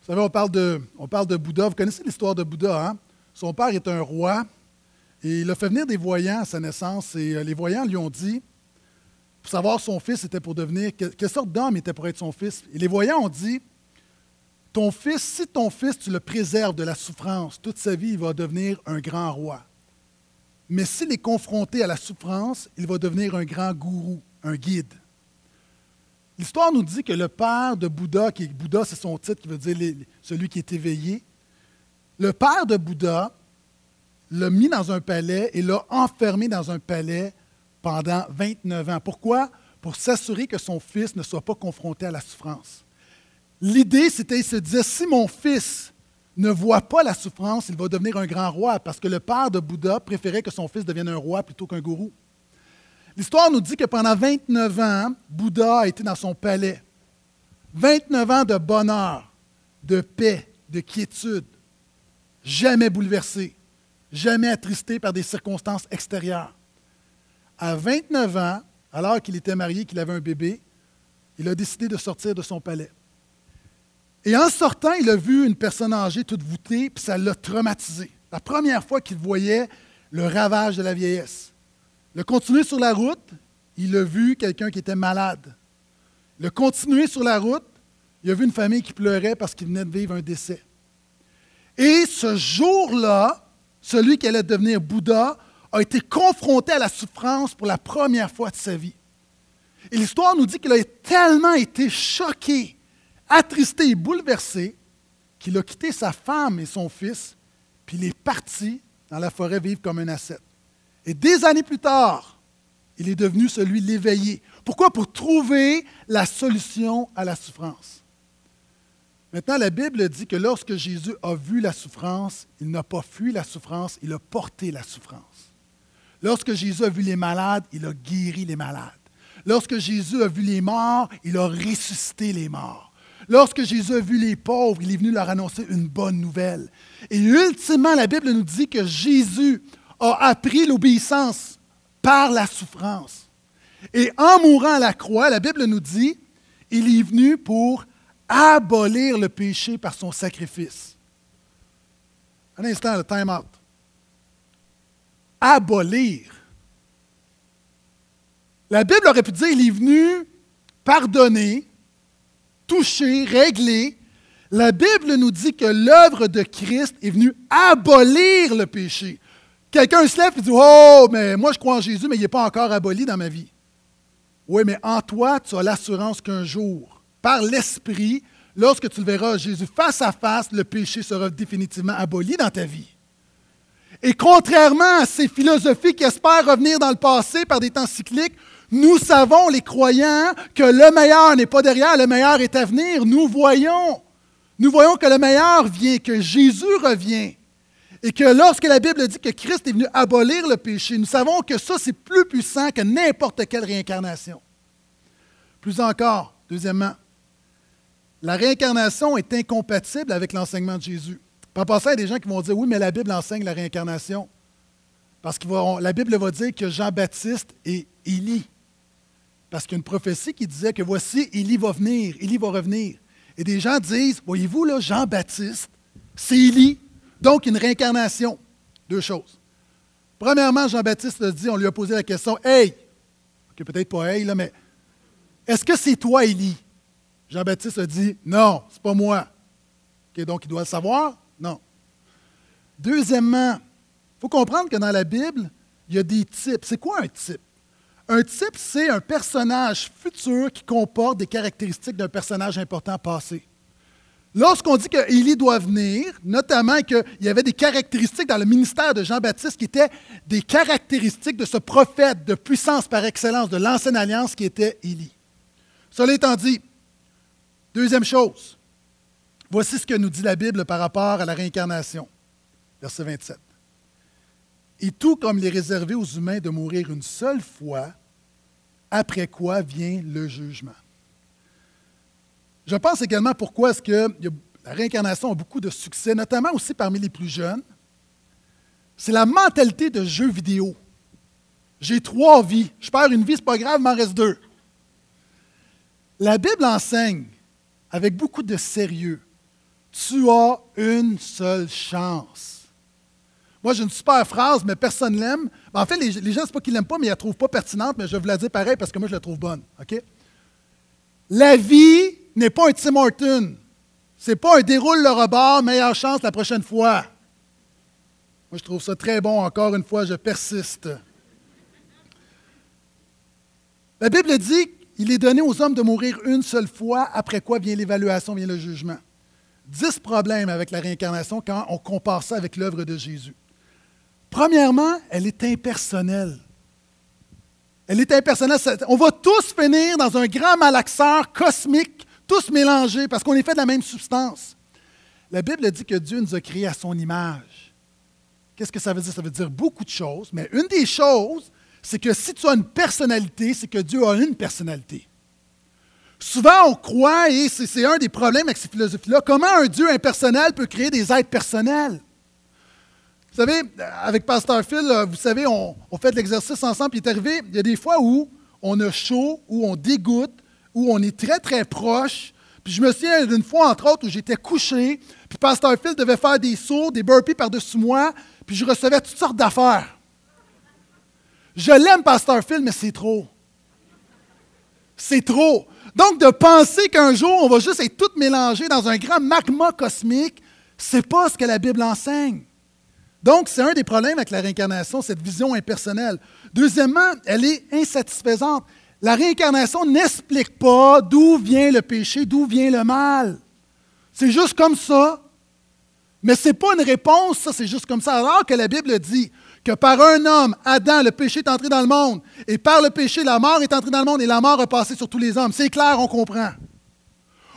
Vous savez, on parle de, on parle de Bouddha. Vous connaissez l'histoire de Bouddha, hein? Son père est un roi et il a fait venir des voyants à sa naissance et euh, les voyants lui ont dit, pour savoir son fils était pour devenir, quelle sorte d'homme était pour être son fils. Et les voyants ont dit, ton fils, si ton fils, tu le préserves de la souffrance, toute sa vie, il va devenir un grand roi. Mais s'il est confronté à la souffrance, il va devenir un grand gourou, un guide. L'histoire nous dit que le père de Bouddha, qui Bouddha, c'est son titre qui veut dire celui qui est éveillé, le père de Bouddha l'a mis dans un palais et l'a enfermé dans un palais pendant 29 ans. Pourquoi? Pour s'assurer que son fils ne soit pas confronté à la souffrance. L'idée, c'était, il se disait, si mon fils ne voit pas la souffrance, il va devenir un grand roi, parce que le père de Bouddha préférait que son fils devienne un roi plutôt qu'un gourou. L'histoire nous dit que pendant 29 ans, Bouddha a été dans son palais. 29 ans de bonheur, de paix, de quiétude, jamais bouleversé, jamais attristé par des circonstances extérieures. À 29 ans, alors qu'il était marié, qu'il avait un bébé, il a décidé de sortir de son palais. Et en sortant, il a vu une personne âgée toute voûtée, puis ça l'a traumatisé. La première fois qu'il voyait le ravage de la vieillesse. Il a continué sur la route, il a vu quelqu'un qui était malade. Il a continué sur la route, il a vu une famille qui pleurait parce qu'il venait de vivre un décès. Et ce jour-là, celui qui allait devenir Bouddha a été confronté à la souffrance pour la première fois de sa vie. Et l'histoire nous dit qu'il a tellement été choqué attristé et bouleversé, qu'il a quitté sa femme et son fils, puis il est parti dans la forêt vivre comme un ascète. Et des années plus tard, il est devenu celui l'éveillé. Pourquoi? Pour trouver la solution à la souffrance. Maintenant, la Bible dit que lorsque Jésus a vu la souffrance, il n'a pas fui la souffrance, il a porté la souffrance. Lorsque Jésus a vu les malades, il a guéri les malades. Lorsque Jésus a vu les morts, il a ressuscité les morts. Lorsque Jésus a vu les pauvres, il est venu leur annoncer une bonne nouvelle. Et ultimement, la Bible nous dit que Jésus a appris l'obéissance par la souffrance. Et en mourant à la croix, la Bible nous dit, il est venu pour abolir le péché par son sacrifice. Un instant, le time out. Abolir. La Bible aurait pu dire, il est venu pardonner, touché, réglé. La Bible nous dit que l'œuvre de Christ est venue abolir le péché. Quelqu'un se lève et dit Oh, mais moi je crois en Jésus, mais il n'est pas encore aboli dans ma vie. Oui, mais en toi, tu as l'assurance qu'un jour, par l'Esprit, lorsque tu le verras Jésus face à face, le péché sera définitivement aboli dans ta vie. Et contrairement à ces philosophies qui espèrent revenir dans le passé par des temps cycliques, nous savons, les croyants, que le meilleur n'est pas derrière, le meilleur est à venir. Nous voyons. Nous voyons que le meilleur vient, que Jésus revient. Et que lorsque la Bible dit que Christ est venu abolir le péché, nous savons que ça, c'est plus puissant que n'importe quelle réincarnation. Plus encore, deuxièmement, la réincarnation est incompatible avec l'enseignement de Jésus. En passant, il y a des gens qui vont dire Oui, mais la Bible enseigne la réincarnation. Parce que la Bible va dire que Jean-Baptiste est Élie. Parce qu'il y a une prophétie qui disait que voici, Élie va venir, Élie va revenir. Et des gens disent Voyez-vous, là, Jean-Baptiste, c'est Élie, donc une réincarnation. Deux choses. Premièrement, Jean-Baptiste a dit on lui a posé la question Hey, peut-être pas hey, mais est-ce que c'est toi, Élie? Jean-Baptiste a dit Non, c'est pas moi. donc il doit le savoir? Non. Deuxièmement, il faut comprendre que dans la Bible, il y a des types. C'est quoi un type? Un type, c'est un personnage futur qui comporte des caractéristiques d'un personnage important passé. Lorsqu'on dit qu'Élie doit venir, notamment qu'il y avait des caractéristiques dans le ministère de Jean-Baptiste qui étaient des caractéristiques de ce prophète de puissance par excellence de l'ancienne alliance qui était Élie. Cela étant dit, deuxième chose, voici ce que nous dit la Bible par rapport à la réincarnation. Verset 27. Et tout comme il est réservé aux humains de mourir une seule fois, après quoi vient le jugement. Je pense également pourquoi est-ce que la réincarnation a beaucoup de succès, notamment aussi parmi les plus jeunes. C'est la mentalité de jeu vidéo. J'ai trois vies. Je perds une vie, c'est pas grave, il m'en reste deux. La Bible enseigne avec beaucoup de sérieux. Tu as une seule chance. Moi, j'ai une super phrase, mais personne ne l'aime. En fait, les, gens, ce n'est pas qu'ils l'aiment pas, mais ils ne la trouvent pas pertinente, mais je vais vous la dire pareil parce que moi, je la trouve bonne. La vie n'est pas un Tim Horton. C'est pas un déroule le rebord, meilleure chance la prochaine fois. Moi, je trouve ça très bon. Encore une fois, je persiste. La Bible dit qu'il est donné aux hommes de mourir une seule fois, après quoi vient l'évaluation, vient le jugement. Dix problèmes avec la réincarnation quand on compare ça avec l'œuvre de Jésus. Premièrement, elle est impersonnelle. Elle est impersonnelle. On va tous finir dans un grand malaxeur cosmique tous mélangés parce qu'on est fait de la même substance. La Bible dit que Dieu nous a créés à son image. Qu'est-ce que ça veut dire? Ça veut dire beaucoup de choses, mais une des choses, c'est que si tu as une personnalité, c'est que Dieu a une personnalité. Souvent, on croit, et c'est un des problèmes avec ces philosophies-là, comment un Dieu impersonnel peut créer des êtres personnels? Vous savez, avec Pasteur Phil, vous savez, on, on fait l'exercice ensemble, puis il est arrivé, il y a des fois où on a chaud, où on dégoûte, où on est très, très proche. Puis je me souviens d'une fois, entre autres, où j'étais couché, puis Pasteur Phil devait faire des sauts, des burpees par-dessus moi, puis je recevais toutes sortes d'affaires. Je l'aime, Pasteur Phil, mais c'est trop. C'est trop. Donc, de penser qu'un jour, on va juste être tout mélangé dans un grand magma cosmique, c'est pas ce que la Bible enseigne. Donc, c'est un des problèmes avec la réincarnation, cette vision impersonnelle. Deuxièmement, elle est insatisfaisante. La réincarnation n'explique pas d'où vient le péché, d'où vient le mal. C'est juste comme ça. Mais ce n'est pas une réponse, ça, c'est juste comme ça. Alors que la Bible dit que par un homme, Adam, le péché est entré dans le monde, et par le péché, la mort est entrée dans le monde, et la mort est passée sur tous les hommes. C'est clair, on comprend.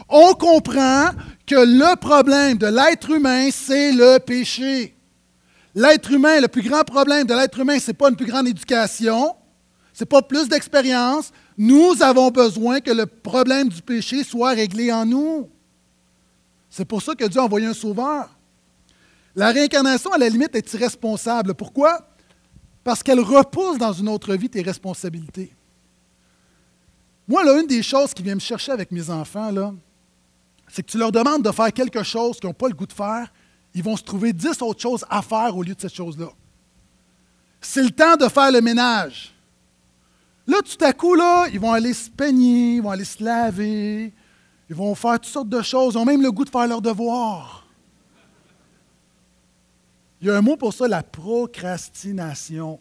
On comprend que le problème de l'être humain, c'est le péché. L'être humain, le plus grand problème de l'être humain, ce n'est pas une plus grande éducation, ce n'est pas plus d'expérience. Nous avons besoin que le problème du péché soit réglé en nous. C'est pour ça que Dieu a envoyé un sauveur. La réincarnation, à la limite, est irresponsable. Pourquoi? Parce qu'elle repousse dans une autre vie tes responsabilités. Moi, là, une des choses qui vient me chercher avec mes enfants, c'est que tu leur demandes de faire quelque chose qu'ils n'ont pas le goût de faire, ils vont se trouver dix autres choses à faire au lieu de cette chose-là. C'est le temps de faire le ménage. Là, tout à coup, ils vont aller se peigner, ils vont aller se laver, ils vont faire toutes sortes de choses. Ils ont même le goût de faire leurs devoirs. Il y a un mot pour ça, la procrastination.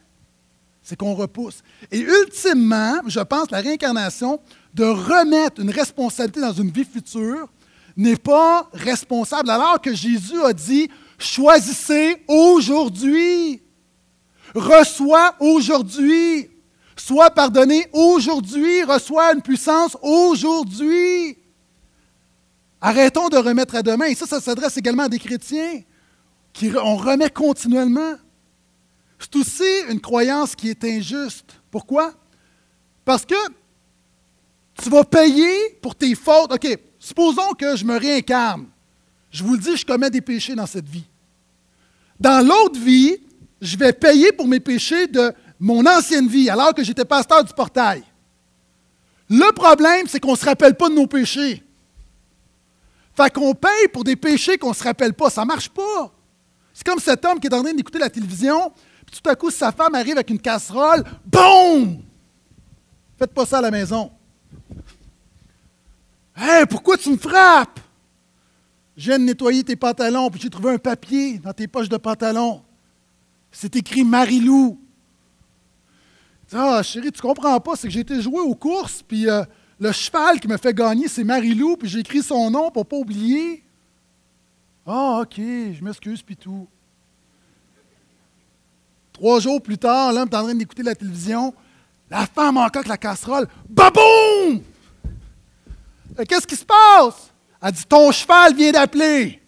C'est qu'on repousse. Et ultimement, je pense, la réincarnation, de remettre une responsabilité dans une vie future, n'est pas responsable. Alors que Jésus a dit, choisissez aujourd'hui. Reçois aujourd'hui. Sois pardonné aujourd'hui, reçois une puissance aujourd'hui. Arrêtons de remettre à demain. Et ça, ça s'adresse également à des chrétiens. Qui, on remet continuellement. C'est aussi une croyance qui est injuste. Pourquoi? Parce que tu vas payer pour tes fautes. OK, supposons que je me réincarne. Je vous le dis, je commets des péchés dans cette vie. Dans l'autre vie, je vais payer pour mes péchés de mon ancienne vie, alors que j'étais pasteur du portail. Le problème, c'est qu'on ne se rappelle pas de nos péchés. Fait qu'on paye pour des péchés qu'on ne se rappelle pas. Ça ne marche pas. C'est comme cet homme qui est en train d'écouter la télévision, puis tout à coup, sa femme arrive avec une casserole, boum! Faites pas ça à la maison. Hé, pourquoi tu me frappes? Je viens de nettoyer tes pantalons, puis j'ai trouvé un papier dans tes poches de pantalon. C'est écrit Marilou. Ah, chérie, tu comprends pas, c'est que j'ai été jouer aux courses, puis euh, le cheval qui me fait gagner, c'est Marilou, puis j'ai écrit son nom pour pas oublier. Ah, OK, je m'excuse, puis tout. Trois jours plus tard, l'homme est en train d'écouter la télévision. La femme encore avec la casserole. Baboum! Euh, qu'est-ce qui se passe? Elle dit Ton cheval vient d'appeler.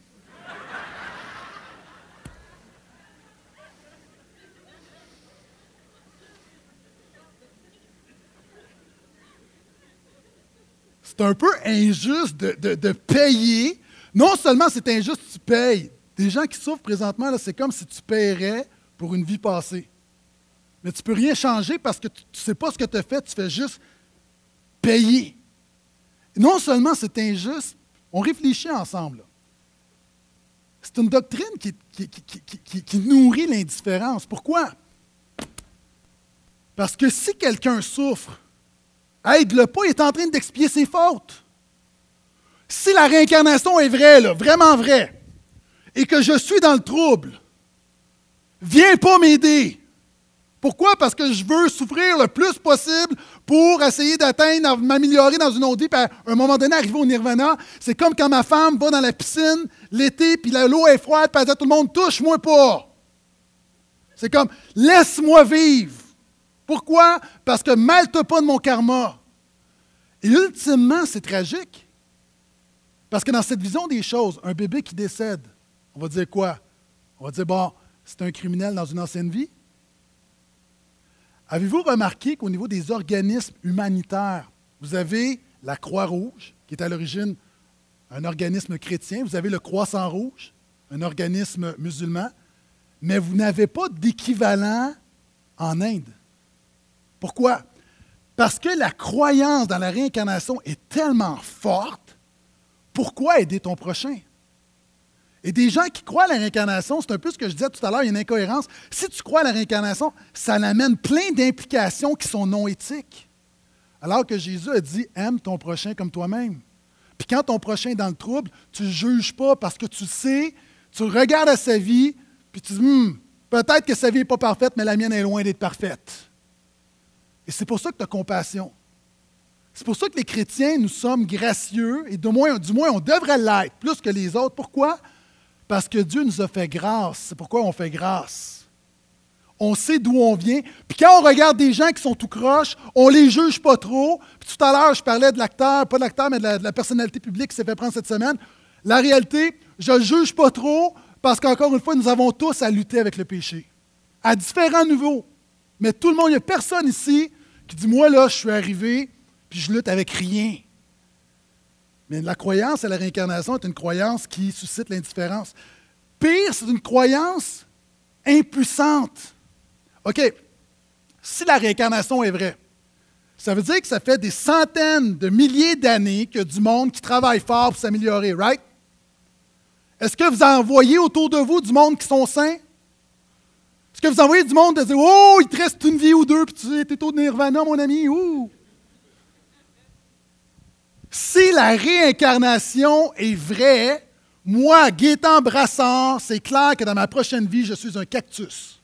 c'est un peu injuste de, payer. Non seulement c'est injuste, tu payes. Des gens qui souffrent présentement, c'est comme si tu paierais pour une vie passée. Mais tu ne peux rien changer parce que tu ne sais pas ce que tu as fait, tu fais juste payer. Non seulement c'est injuste, on réfléchit ensemble. C'est une doctrine qui, qui nourrit l'indifférence. Pourquoi? Parce que si quelqu'un souffre, Aide-le pas, il est en train d'expier ses fautes. Si la réincarnation est vraie, vraiment vraie, et que je suis dans le trouble, viens pas m'aider. Pourquoi? Parce que je veux souffrir le plus possible pour essayer d'atteindre, m'améliorer dans une autre vie, puis à un moment donné, arriver au nirvana. C'est comme quand ma femme va dans la piscine l'été, puis l'eau est froide, puis elle dit à tout le monde, touche-moi pas. C'est comme, laisse-moi vivre. Pourquoi? Parce que malte pas de mon karma. Et ultimement, c'est tragique. Parce que dans cette vision des choses, un bébé qui décède, on va dire quoi? On va dire, bon, c'est un criminel dans une ancienne vie. Avez-vous remarqué qu'au niveau des organismes humanitaires, vous avez la Croix-Rouge, qui est à l'origine un organisme chrétien, vous avez le Croissant-Rouge, un organisme musulman, mais vous n'avez pas d'équivalent en Inde. Pourquoi? Parce que la croyance dans la réincarnation est tellement forte, pourquoi aider ton prochain? Et des gens qui croient à la réincarnation, c'est un peu ce que je disais tout à l'heure, il y a une incohérence. Si tu crois à la réincarnation, ça amène plein d'implications qui sont non éthiques. Alors que Jésus a dit aime ton prochain comme toi-même. Puis quand ton prochain est dans le trouble, tu ne juges pas parce que tu sais, tu regardes à sa vie, puis tu dis hmm, peut-être que sa vie n'est pas parfaite, mais la mienne est loin d'être parfaite. Et c'est pour ça que tu as compassion. C'est pour ça que les chrétiens, nous sommes gracieux, et du moins, du moins on devrait l'être plus que les autres. Pourquoi? Parce que Dieu nous a fait grâce. C'est pourquoi on fait grâce. On sait d'où on vient. Puis quand on regarde des gens qui sont tout croches, on les juge pas trop. Puis tout à l'heure, je parlais de l'acteur, pas de l'acteur, mais de la, personnalité publique qui s'est fait prendre cette semaine. La réalité, je ne juge pas trop parce qu'encore une fois, nous avons tous à lutter avec le péché. À différents niveaux. Mais tout le monde, il n'y a personne ici qui dit Moi, là, je suis arrivé, puis je lutte avec rien. Mais la croyance à la réincarnation est une croyance qui suscite l'indifférence. Pire, c'est une croyance impuissante. OK, si la réincarnation est vraie, ça veut dire que ça fait des centaines de milliers d'années qu'il y a du monde qui travaille fort pour s'améliorer, right? Est-ce que vous en voyez autour de vous du monde qui sont saints? Est-ce que vous envoyez du monde de dire Oh, il te reste une vie ou deux, puis tu es au nirvana, mon ami? Ouh! Si la réincarnation est vraie, moi, Gaétan Brassard, c'est clair que dans ma prochaine vie, je suis un cactus.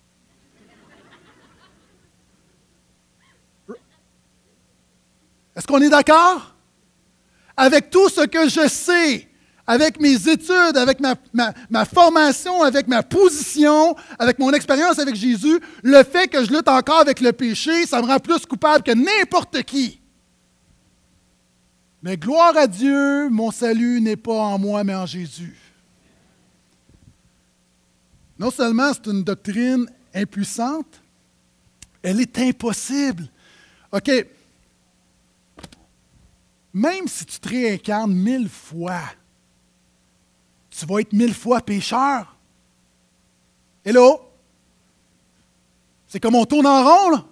Est-ce qu'on est d'accord? Avec tout ce que je sais avec mes études, avec ma, formation, avec ma position, avec mon expérience avec Jésus, le fait que je lutte encore avec le péché, ça me rend plus coupable que n'importe qui. Mais gloire à Dieu, mon salut n'est pas en moi, mais en Jésus. Non seulement c'est une doctrine impuissante, elle est impossible. OK. même si tu te réincarnes mille fois, tu vas être mille fois pécheur. Hello? C'est comme on tourne en rond, là.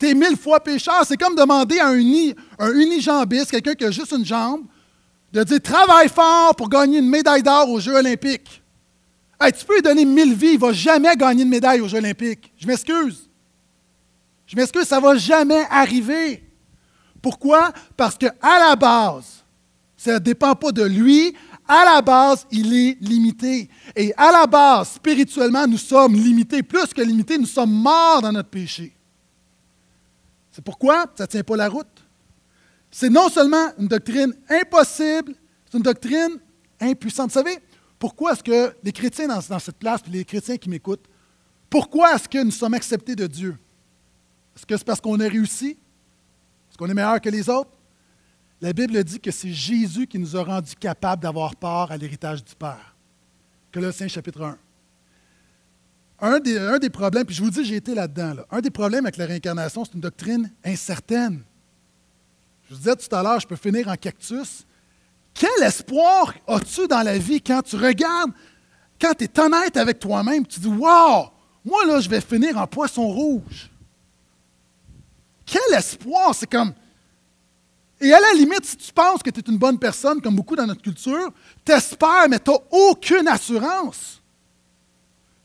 Tu es mille fois pécheur. C'est comme demander à un, uni, un unijambiste, quelqu'un qui a juste une jambe, de dire travaille fort pour gagner une médaille d'or aux Jeux Olympiques. tu peux lui donner mille vies, il ne va jamais gagner une médaille aux Jeux Olympiques. Je m'excuse. Je m'excuse, ça ne va jamais arriver. Pourquoi? Parce qu'à la base, ça ne dépend pas de lui. À la base, il est limité. Et à la base, spirituellement, nous sommes limités. Plus que limités, nous sommes morts dans notre péché. C'est pourquoi ça ne tient pas la route. C'est non seulement une doctrine impossible, c'est une doctrine impuissante. Vous savez, pourquoi est-ce que les chrétiens dans, cette place, puis les chrétiens qui m'écoutent, pourquoi est-ce que nous sommes acceptés de Dieu? Est-ce que c'est parce qu'on a réussi? Est-ce qu'on est meilleur que les autres? La Bible dit que c'est Jésus qui nous a rendus capables d'avoir part à l'héritage du Père. Colossiens chapitre 1. Un des, problèmes, puis je vous dis, j'ai été là-dedans, là, un des problèmes avec la réincarnation, c'est une doctrine incertaine. Je vous disais tout à l'heure, je peux finir en cactus. Quel espoir as-tu dans la vie quand tu regardes, quand tu es honnête avec toi-même, tu dis Wow, moi là, je vais finir en poisson rouge. Quel espoir! C'est comme. Et à la limite, si tu penses que tu es une bonne personne, comme beaucoup dans notre culture, t'espères, mais tu n'as aucune assurance.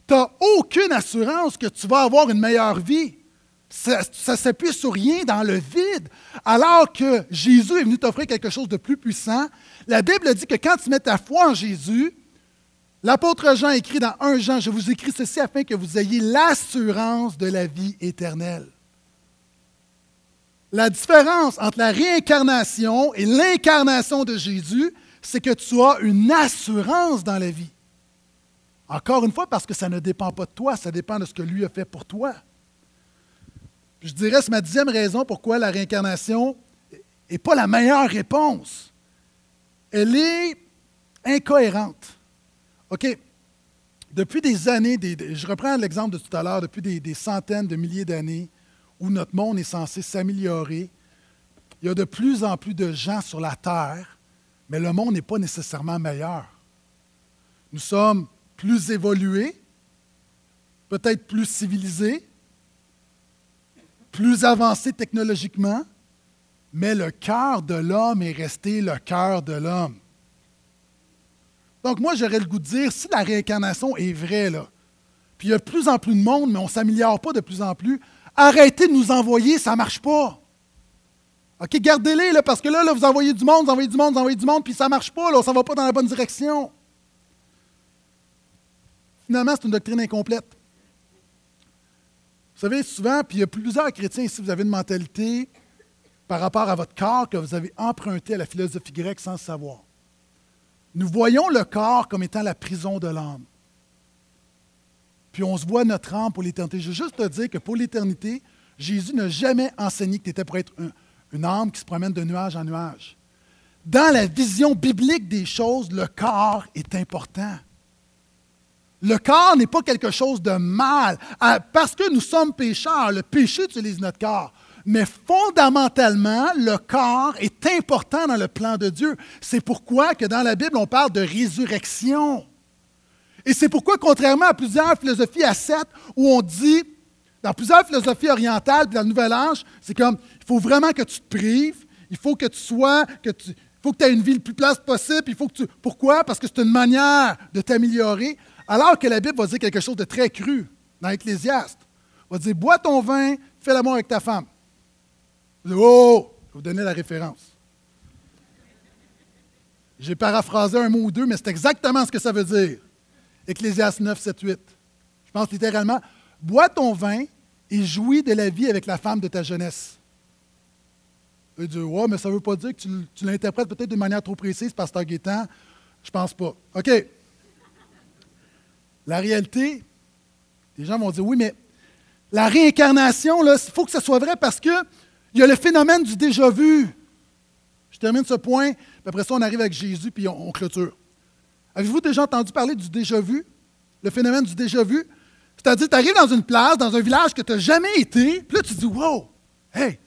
Tu n'as aucune assurance que tu vas avoir une meilleure vie. Ça ne s'appuie sur rien dans le vide. Alors que Jésus est venu t'offrir quelque chose de plus puissant, la Bible dit que quand tu mets ta foi en Jésus, l'apôtre Jean écrit dans 1 Jean, je vous écris ceci afin que vous ayez l'assurance de la vie éternelle. La différence entre la réincarnation et l'incarnation de Jésus, c'est que tu as une assurance dans la vie. Encore une fois, parce que ça ne dépend pas de toi, ça dépend de ce que lui a fait pour toi. Je dirais, c'est ma dixième raison pourquoi la réincarnation n'est pas la meilleure réponse. Elle est incohérente. OK? Depuis des années, je reprends l'exemple de tout à l'heure, depuis des, centaines de milliers d'années où notre monde est censé s'améliorer, il y a de plus en plus de gens sur la Terre, mais le monde n'est pas nécessairement meilleur. Nous sommes plus évolués, peut-être plus civilisés, plus avancé technologiquement, mais le cœur de l'homme est resté le cœur de l'homme. Donc moi, j'aurais le goût de dire, si la réincarnation est vraie, puis il y a de plus en plus de monde, mais on ne s'améliore pas de plus en plus, arrêtez de nous envoyer, ça ne marche pas. OK, gardez-les, parce que là, vous envoyez du monde, vous envoyez du monde, vous envoyez du monde, puis ça ne marche pas, là, on ne va pas dans la bonne direction. Finalement, c'est une doctrine incomplète. Vous savez, souvent, puis il y a plusieurs chrétiens ici, vous avez une mentalité par rapport à votre corps que vous avez emprunté à la philosophie grecque sans le savoir. Nous voyons le corps comme étant la prison de l'âme. Puis on se voit notre âme pour l'éternité. Je veux juste te dire que pour l'éternité, Jésus n'a jamais enseigné que tu étais pour être une âme qui se promène de nuage en nuage. Dans la vision biblique des choses, le corps est important. Le corps n'est pas quelque chose de mal. Ah, parce que nous sommes pécheurs, le péché utilise notre corps. Mais fondamentalement, le corps est important dans le plan de Dieu. C'est pourquoi que dans la Bible, on parle de résurrection. Et c'est pourquoi, contrairement à plusieurs philosophies ascètes, où on dit, dans plusieurs philosophies orientales, dans le Nouvel Âge, c'est comme, il faut vraiment que tu te prives, il faut que tu sois, que tu, il faut que tu aies une vie le plus place possible, il faut que tu... Pourquoi? Parce que c'est une manière de t'améliorer. Alors que la Bible va dire quelque chose de très cru dans l'Ecclésiaste. Va dire Bois ton vin, fais l'amour avec ta femme. oh Je vais vous donner la référence. J'ai paraphrasé un mot ou deux, mais c'est exactement ce que ça veut dire. Ecclésiaste 9, 7, 8. Je pense littéralement Bois ton vin et jouis de la vie avec la femme de ta jeunesse. Il dit Ouais, mais ça ne veut pas dire que tu, tu l'interprètes peut-être d'une manière trop précise, Pasteur Guétan. Je pense pas. OK. La réalité, les gens vont dire oui, mais la réincarnation, il faut que ce soit vrai parce qu'il y a le phénomène du déjà vu. Je termine ce point, puis après ça, on arrive avec Jésus, puis on, clôture. Avez-vous déjà entendu parler du déjà vu? Le phénomène du déjà vu? C'est-à-dire, tu arrives dans une place, dans un village que tu n'as jamais été, puis là, tu dis Wow, hey,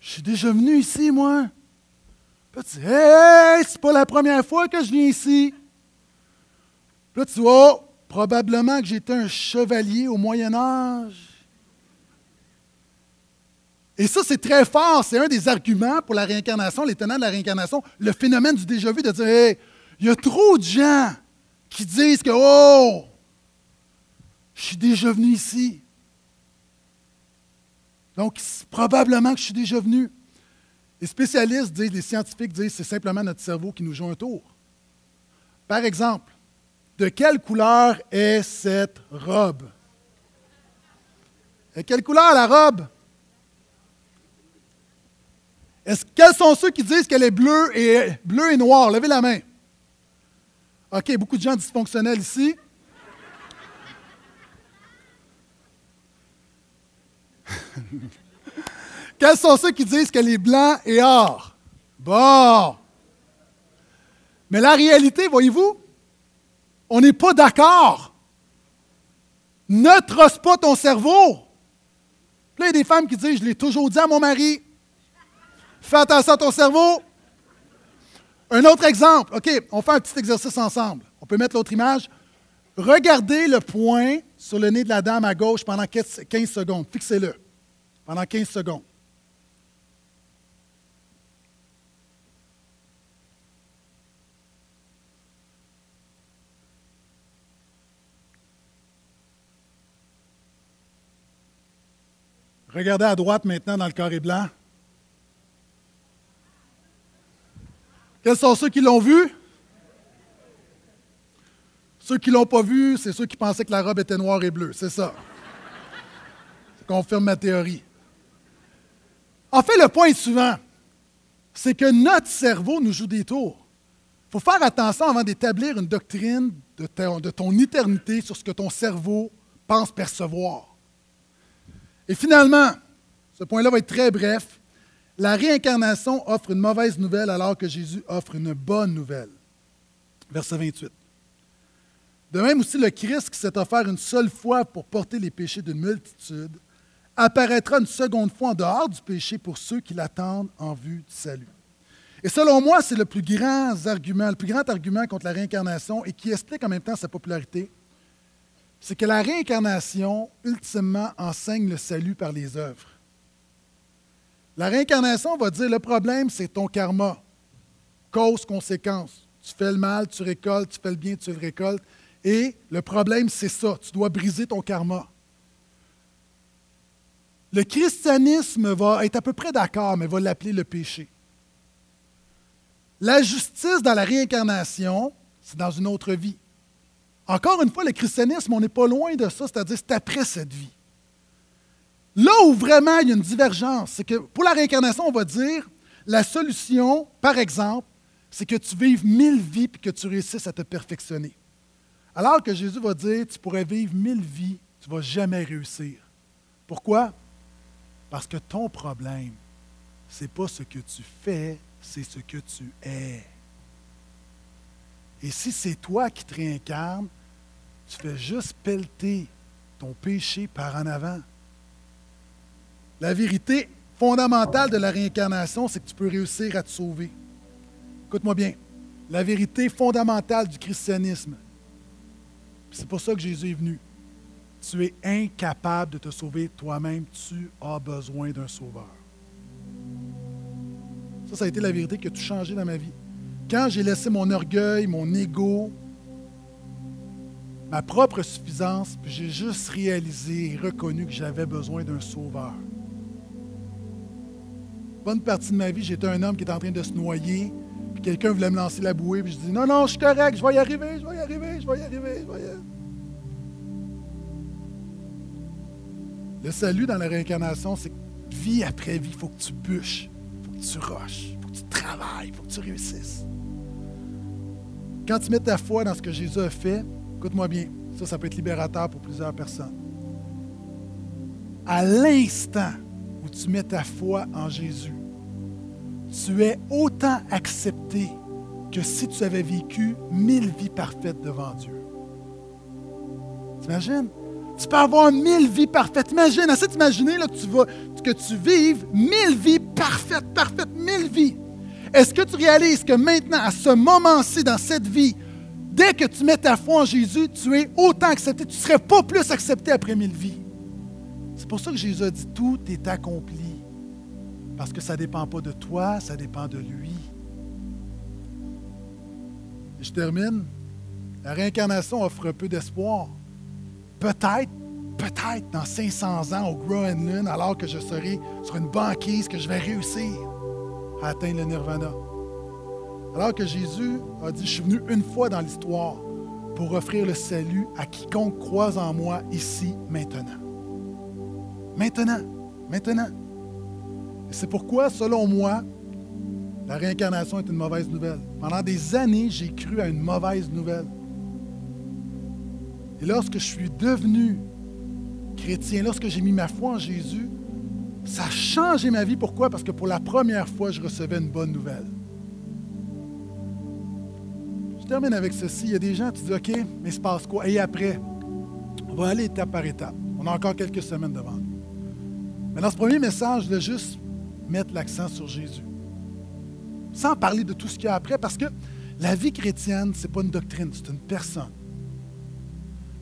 je suis déjà venu ici, moi. Puis là, tu dis Hey, c'est pas la première fois que je viens ici. Puis là, tu vois, probablement que j'étais un chevalier au Moyen Âge. Et ça, c'est très fort. C'est un des arguments pour la réincarnation, les tenants de la réincarnation, le phénomène du déjà-vu, de dire Hey, il y a trop de gens qui disent que Oh, je suis déjà venu ici. Donc, probablement que je suis déjà venu. Les spécialistes disent, les scientifiques disent, c'est simplement notre cerveau qui nous joue un tour. Par exemple, de quelle couleur est cette robe? De quelle couleur la robe? Est-ce, quels sont ceux qui disent qu'elle est bleue et, bleue et noire? Levez la main. OK, beaucoup de gens dysfonctionnels ici. Quels sont ceux qui disent qu'elle est blanc et or? Bon. Mais la réalité, voyez-vous, on n'est pas d'accord. Ne trosse pas ton cerveau. Là, il y a des femmes qui disent, je l'ai toujours dit à mon mari, fais attention à ton cerveau. Un autre exemple, OK, on fait un petit exercice ensemble. On peut mettre l'autre image. Regardez le point sur le nez de la dame à gauche pendant 15 secondes. Fixez-le pendant 15 secondes. Regardez à droite maintenant dans le carré blanc. Quels sont ceux qui l'ont vu? Ceux qui ne l'ont pas vu, c'est ceux qui pensaient que la robe était noire et bleue. C'est ça. Ça confirme ma théorie. En fait, le point souvent, c'est que notre cerveau nous joue des tours. Il faut faire attention avant d'établir une doctrine de ton, de ton, éternité sur ce que ton cerveau pense percevoir. Et finalement, ce point-là va être très bref. La réincarnation offre une mauvaise nouvelle alors que Jésus offre une bonne nouvelle. Verset 28. De même aussi, le Christ qui s'est offert une seule fois pour porter les péchés d'une multitude apparaîtra une seconde fois en dehors du péché pour ceux qui l'attendent en vue du salut. Et selon moi, c'est le plus grand argument, le plus grand argument contre la réincarnation et qui explique en même temps sa popularité. C'est que la réincarnation, ultimement, enseigne le salut par les œuvres. La réincarnation va dire le problème, c'est ton karma. Cause, conséquence. Tu fais le mal, tu récoltes, tu fais le bien, tu le récoltes. Et le problème, c'est ça. Tu dois briser ton karma. Le christianisme va être à peu près d'accord, mais va l'appeler le péché. La justice dans la réincarnation, c'est dans une autre vie. Encore une fois, le christianisme, on n'est pas loin de ça, c'est-à-dire c'est après cette vie. Là où vraiment il y a une divergence, c'est que pour la réincarnation, on va dire la solution, par exemple, c'est que tu vives mille vies et que tu réussisses à te perfectionner. Alors que Jésus va dire, tu pourrais vivre mille vies, tu ne vas jamais réussir. Pourquoi? Parce que ton problème, ce n'est pas ce que tu fais, c'est ce que tu es. Et si c'est toi qui te réincarnes, tu fais juste pelleter ton péché par en avant. La vérité fondamentale de la réincarnation, c'est que tu peux réussir à te sauver. Écoute-moi bien. La vérité fondamentale du christianisme, c'est pour ça que Jésus est venu. Tu es incapable de te sauver toi-même. Tu as besoin d'un sauveur. Ça, ça a été la vérité qui a tout changé dans ma vie. Quand j'ai laissé mon orgueil, mon ego, ma propre suffisance, puis j'ai juste réalisé et reconnu que j'avais besoin d'un sauveur. Bonne partie de ma vie, j'étais un homme qui était en train de se noyer, puis quelqu'un voulait me lancer la bouée, puis je dis Non, non, je suis correct, je vais y arriver, je vais y arriver, je vais y arriver, je vais y arriver. Le salut dans la réincarnation, c'est vie après vie, il faut que tu bûches, il faut que tu rushes, il faut que tu travailles, il faut que tu réussisses. Quand tu mets ta foi dans ce que Jésus a fait, écoute-moi bien, ça, ça peut être libérateur pour plusieurs personnes. À l'instant où tu mets ta foi en Jésus, tu es autant accepté que si tu avais vécu mille vies parfaites devant Dieu. T'imagines? Tu peux avoir mille vies parfaites. Imagine, essaie d'imaginer que tu, vas, que tu vives mille vies parfaites, parfaites, mille vies. Est-ce que tu réalises que maintenant, à ce moment-ci dans cette vie, dès que tu mets ta foi en Jésus, tu es autant accepté, tu ne serais pas plus accepté après mille vies. C'est pour ça que Jésus a dit, tout est accompli. Parce que ça ne dépend pas de toi, ça dépend de lui. Et je termine. La réincarnation offre peu d'espoir. Peut-être, peut-être dans 500 ans au Groenland, alors que je serai sur une banquise, que je vais réussir à atteindre le nirvana. Alors que Jésus a dit, je suis venu une fois dans l'histoire pour offrir le salut à quiconque croise en moi ici, maintenant. Maintenant, maintenant. C'est pourquoi, selon moi, la réincarnation est une mauvaise nouvelle. Pendant des années, j'ai cru à une mauvaise nouvelle. Et lorsque je suis devenu chrétien, lorsque j'ai mis ma foi en Jésus, ça a changé ma vie. Pourquoi? Parce que pour la première fois, je recevais une bonne nouvelle. Termine avec ceci. Il y a des gens qui disent, OK, mais il se passe quoi? Et après, on va aller étape par étape. On a encore quelques semaines devant nous. Mais dans ce premier message, je vais juste mettre l'accent sur Jésus. Sans parler de tout ce qu'il y a après, parce que la vie chrétienne, ce n'est pas une doctrine, c'est une personne.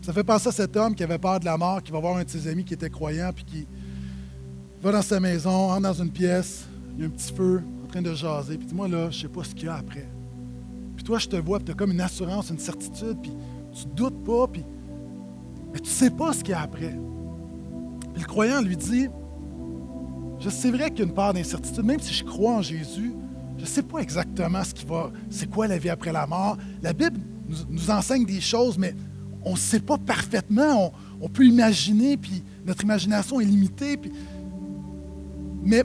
Ça fait penser à cet homme qui avait peur de la mort, qui va voir un de ses amis qui était croyant, puis qui va dans sa maison, entre dans une pièce, il y a un petit feu, en train de jaser, puis dis-moi là, je ne sais pas ce qu'il y a après. Puis toi, je te vois, puis tu as comme une assurance, une certitude, puis tu ne doutes pas, puis mais tu ne sais pas ce qu'il y a après. Puis le croyant lui dit, je c'est vrai qu'il y a une part d'incertitude, même si je crois en Jésus, je ne sais pas exactement ce qui va, c'est quoi la vie après la mort. La Bible nous, nous enseigne des choses, mais on ne sait pas parfaitement. On, peut imaginer, puis notre imagination est limitée. Mais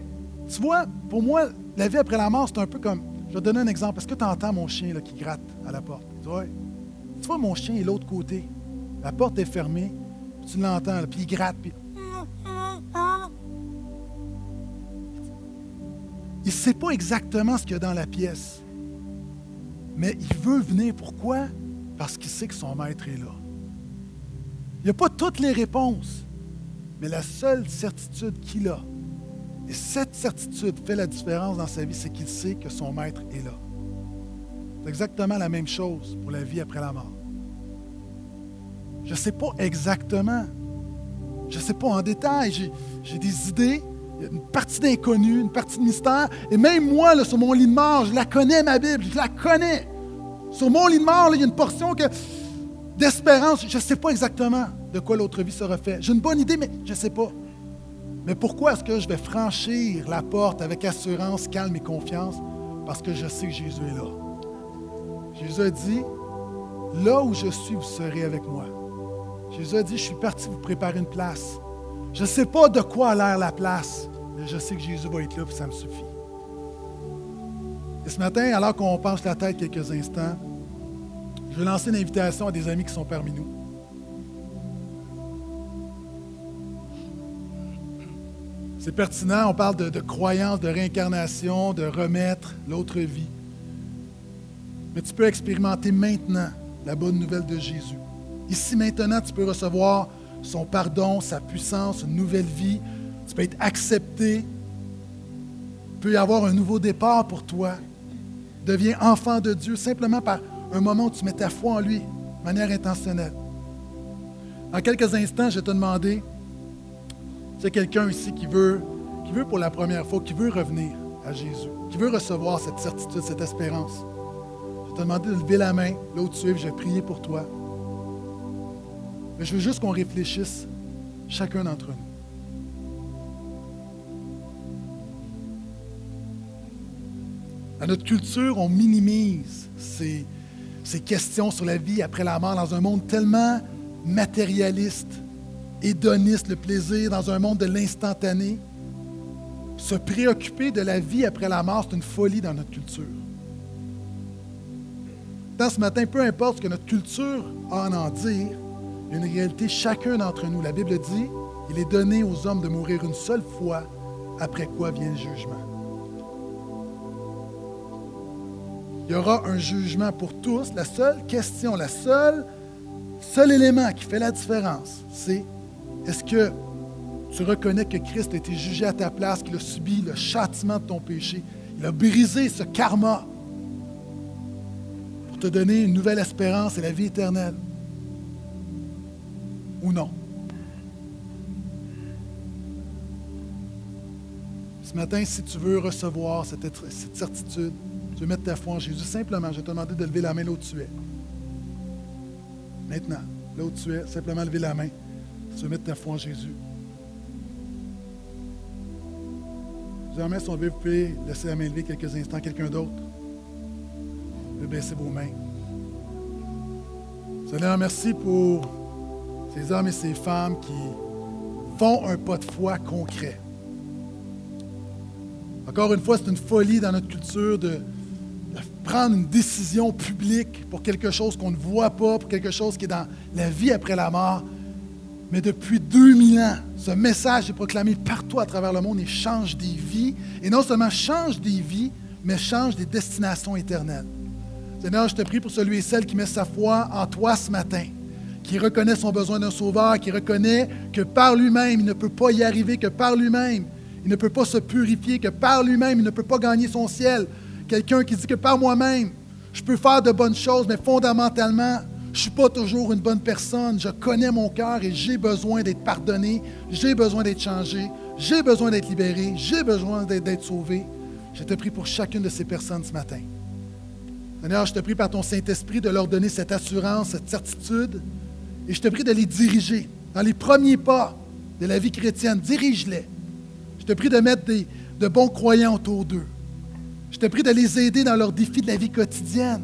tu vois, pour moi, la vie après la mort, c'est un peu comme. Je vais te donner un exemple. Est-ce que tu entends mon chien qui gratte à la porte? Tu vois, tu vois mon chien est l'autre côté. La porte est fermée, tu l'entends, puis il gratte, puis. Il ne sait pas exactement ce qu'il y a dans la pièce. Mais il veut venir. Pourquoi? Parce qu'il sait que son maître est là. Il n'y a pas toutes les réponses, mais la seule certitude qu'il a, et cette certitude fait la différence dans sa vie, c'est qu'il sait que son maître est là. C'est exactement la même chose pour la vie après la mort. Je ne sais pas exactement. Je ne sais pas en détail. J'ai des idées, une partie d'inconnu, une partie de mystère. Et même moi, sur mon lit de mort, je la connais, ma Bible, je la connais. Sur mon lit de mort, il y a une portion d'espérance. Je ne sais pas exactement de quoi l'autre vie sera faite. J'ai une bonne idée, mais je ne sais pas. Mais pourquoi est-ce que je vais franchir la porte avec assurance, calme et confiance? Parce que je sais que Jésus est là. Jésus a dit, là où je suis, vous serez avec moi. Jésus a dit, je suis parti vous préparer une place. Je ne sais pas de quoi a l'air la place, mais je sais que Jésus va être là, et ça me suffit. Et ce matin, alors qu'on penche la tête quelques instants, je vais lancer une invitation à des amis qui sont parmi nous. C'est pertinent, on parle de, croyance, de réincarnation, de remettre l'autre vie. Mais tu peux expérimenter maintenant la bonne nouvelle de Jésus. Ici maintenant, tu peux recevoir son pardon, sa puissance, une nouvelle vie. Tu peux être accepté. Il peut y avoir un nouveau départ pour toi. Deviens enfant de Dieu simplement par un moment où tu mets ta foi en lui de manière intentionnelle. En quelques instants, je vais te demander, c'est quelqu'un ici qui veut, qui veut pour la première fois, qui veut revenir à Jésus, qui veut recevoir cette certitude, cette espérance. Je vais te demander de lever la main là où tu es, je vais prier pour toi. Mais je veux juste qu'on réfléchisse, chacun d'entre nous. Dans notre culture, on minimise ces questions sur la vie après la mort dans un monde tellement matérialiste, hédoniste, le plaisir, dans un monde de l'instantané. Se préoccuper de la vie après la mort, c'est une folie dans notre culture. Dans ce matin, peu importe ce que notre culture a à en dire, il y a une réalité, chacun d'entre nous, la Bible dit, il est donné aux hommes de mourir une seule fois, après quoi vient le jugement. il y aura un jugement pour tous. La seule question, la seule, seul élément qui fait la différence, c'est est-ce que tu reconnais que Christ a été jugé à ta place, qu'il a subi le châtiment de ton péché, Il a brisé ce karma pour te donner une nouvelle espérance et la vie éternelle? Ou non? Ce matin, si tu veux recevoir cette, certitude, tu veux mettre ta foi en Jésus, simplement, je vais te demander de lever la main là où tu es. Maintenant, là où tu es, simplement lever la main. Si tu veux mettre ta foi en Jésus. Les mains sont levées, vous pouvez laisser la main levée quelques instants. Quelqu'un d'autre? Vous baisser vos mains. Seigneur, merci pour ces hommes et ces femmes qui font un pas de foi concret. Encore une fois, c'est une folie dans notre culture de, prendre une décision publique pour quelque chose qu'on ne voit pas, pour quelque chose qui est dans la vie après la mort. Mais depuis 2000 ans, ce message est proclamé partout à travers le monde et change des vies. Et non seulement change des vies, mais change des destinations éternelles. Seigneur, je te prie pour celui et celle qui met sa foi en toi ce matin, qui reconnaît son besoin d'un sauveur, qui reconnaît que par lui-même, il ne peut pas y arriver, que par lui-même, il ne peut pas se purifier, que par lui-même, il ne peut pas gagner son ciel. Quelqu'un qui dit que par moi-même, je peux faire de bonnes choses, mais fondamentalement, je ne suis pas toujours une bonne personne. Je connais mon cœur et j'ai besoin d'être pardonné, j'ai besoin d'être changé, j'ai besoin d'être libéré, j'ai besoin d'être sauvé. Je te prie pour chacune de ces personnes ce matin. Seigneur, je te prie par ton Saint-Esprit de leur donner cette assurance, cette certitude, et je te prie de les diriger dans les premiers pas de la vie chrétienne. Dirige-les. Je te prie de mettre de bons croyants autour d'eux. Je te prie de les aider dans leurs défis de la vie quotidienne.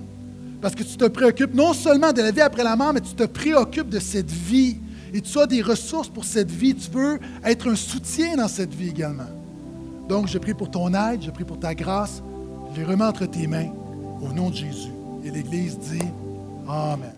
Parce que tu te préoccupes non seulement de la vie après la mort, mais tu te préoccupes de cette vie. Et tu as des ressources pour cette vie. Tu veux être un soutien dans cette vie également. Donc, je prie pour ton aide, je prie pour ta grâce. Je les remets entre tes mains au nom de Jésus. Et l'Église dit Amen.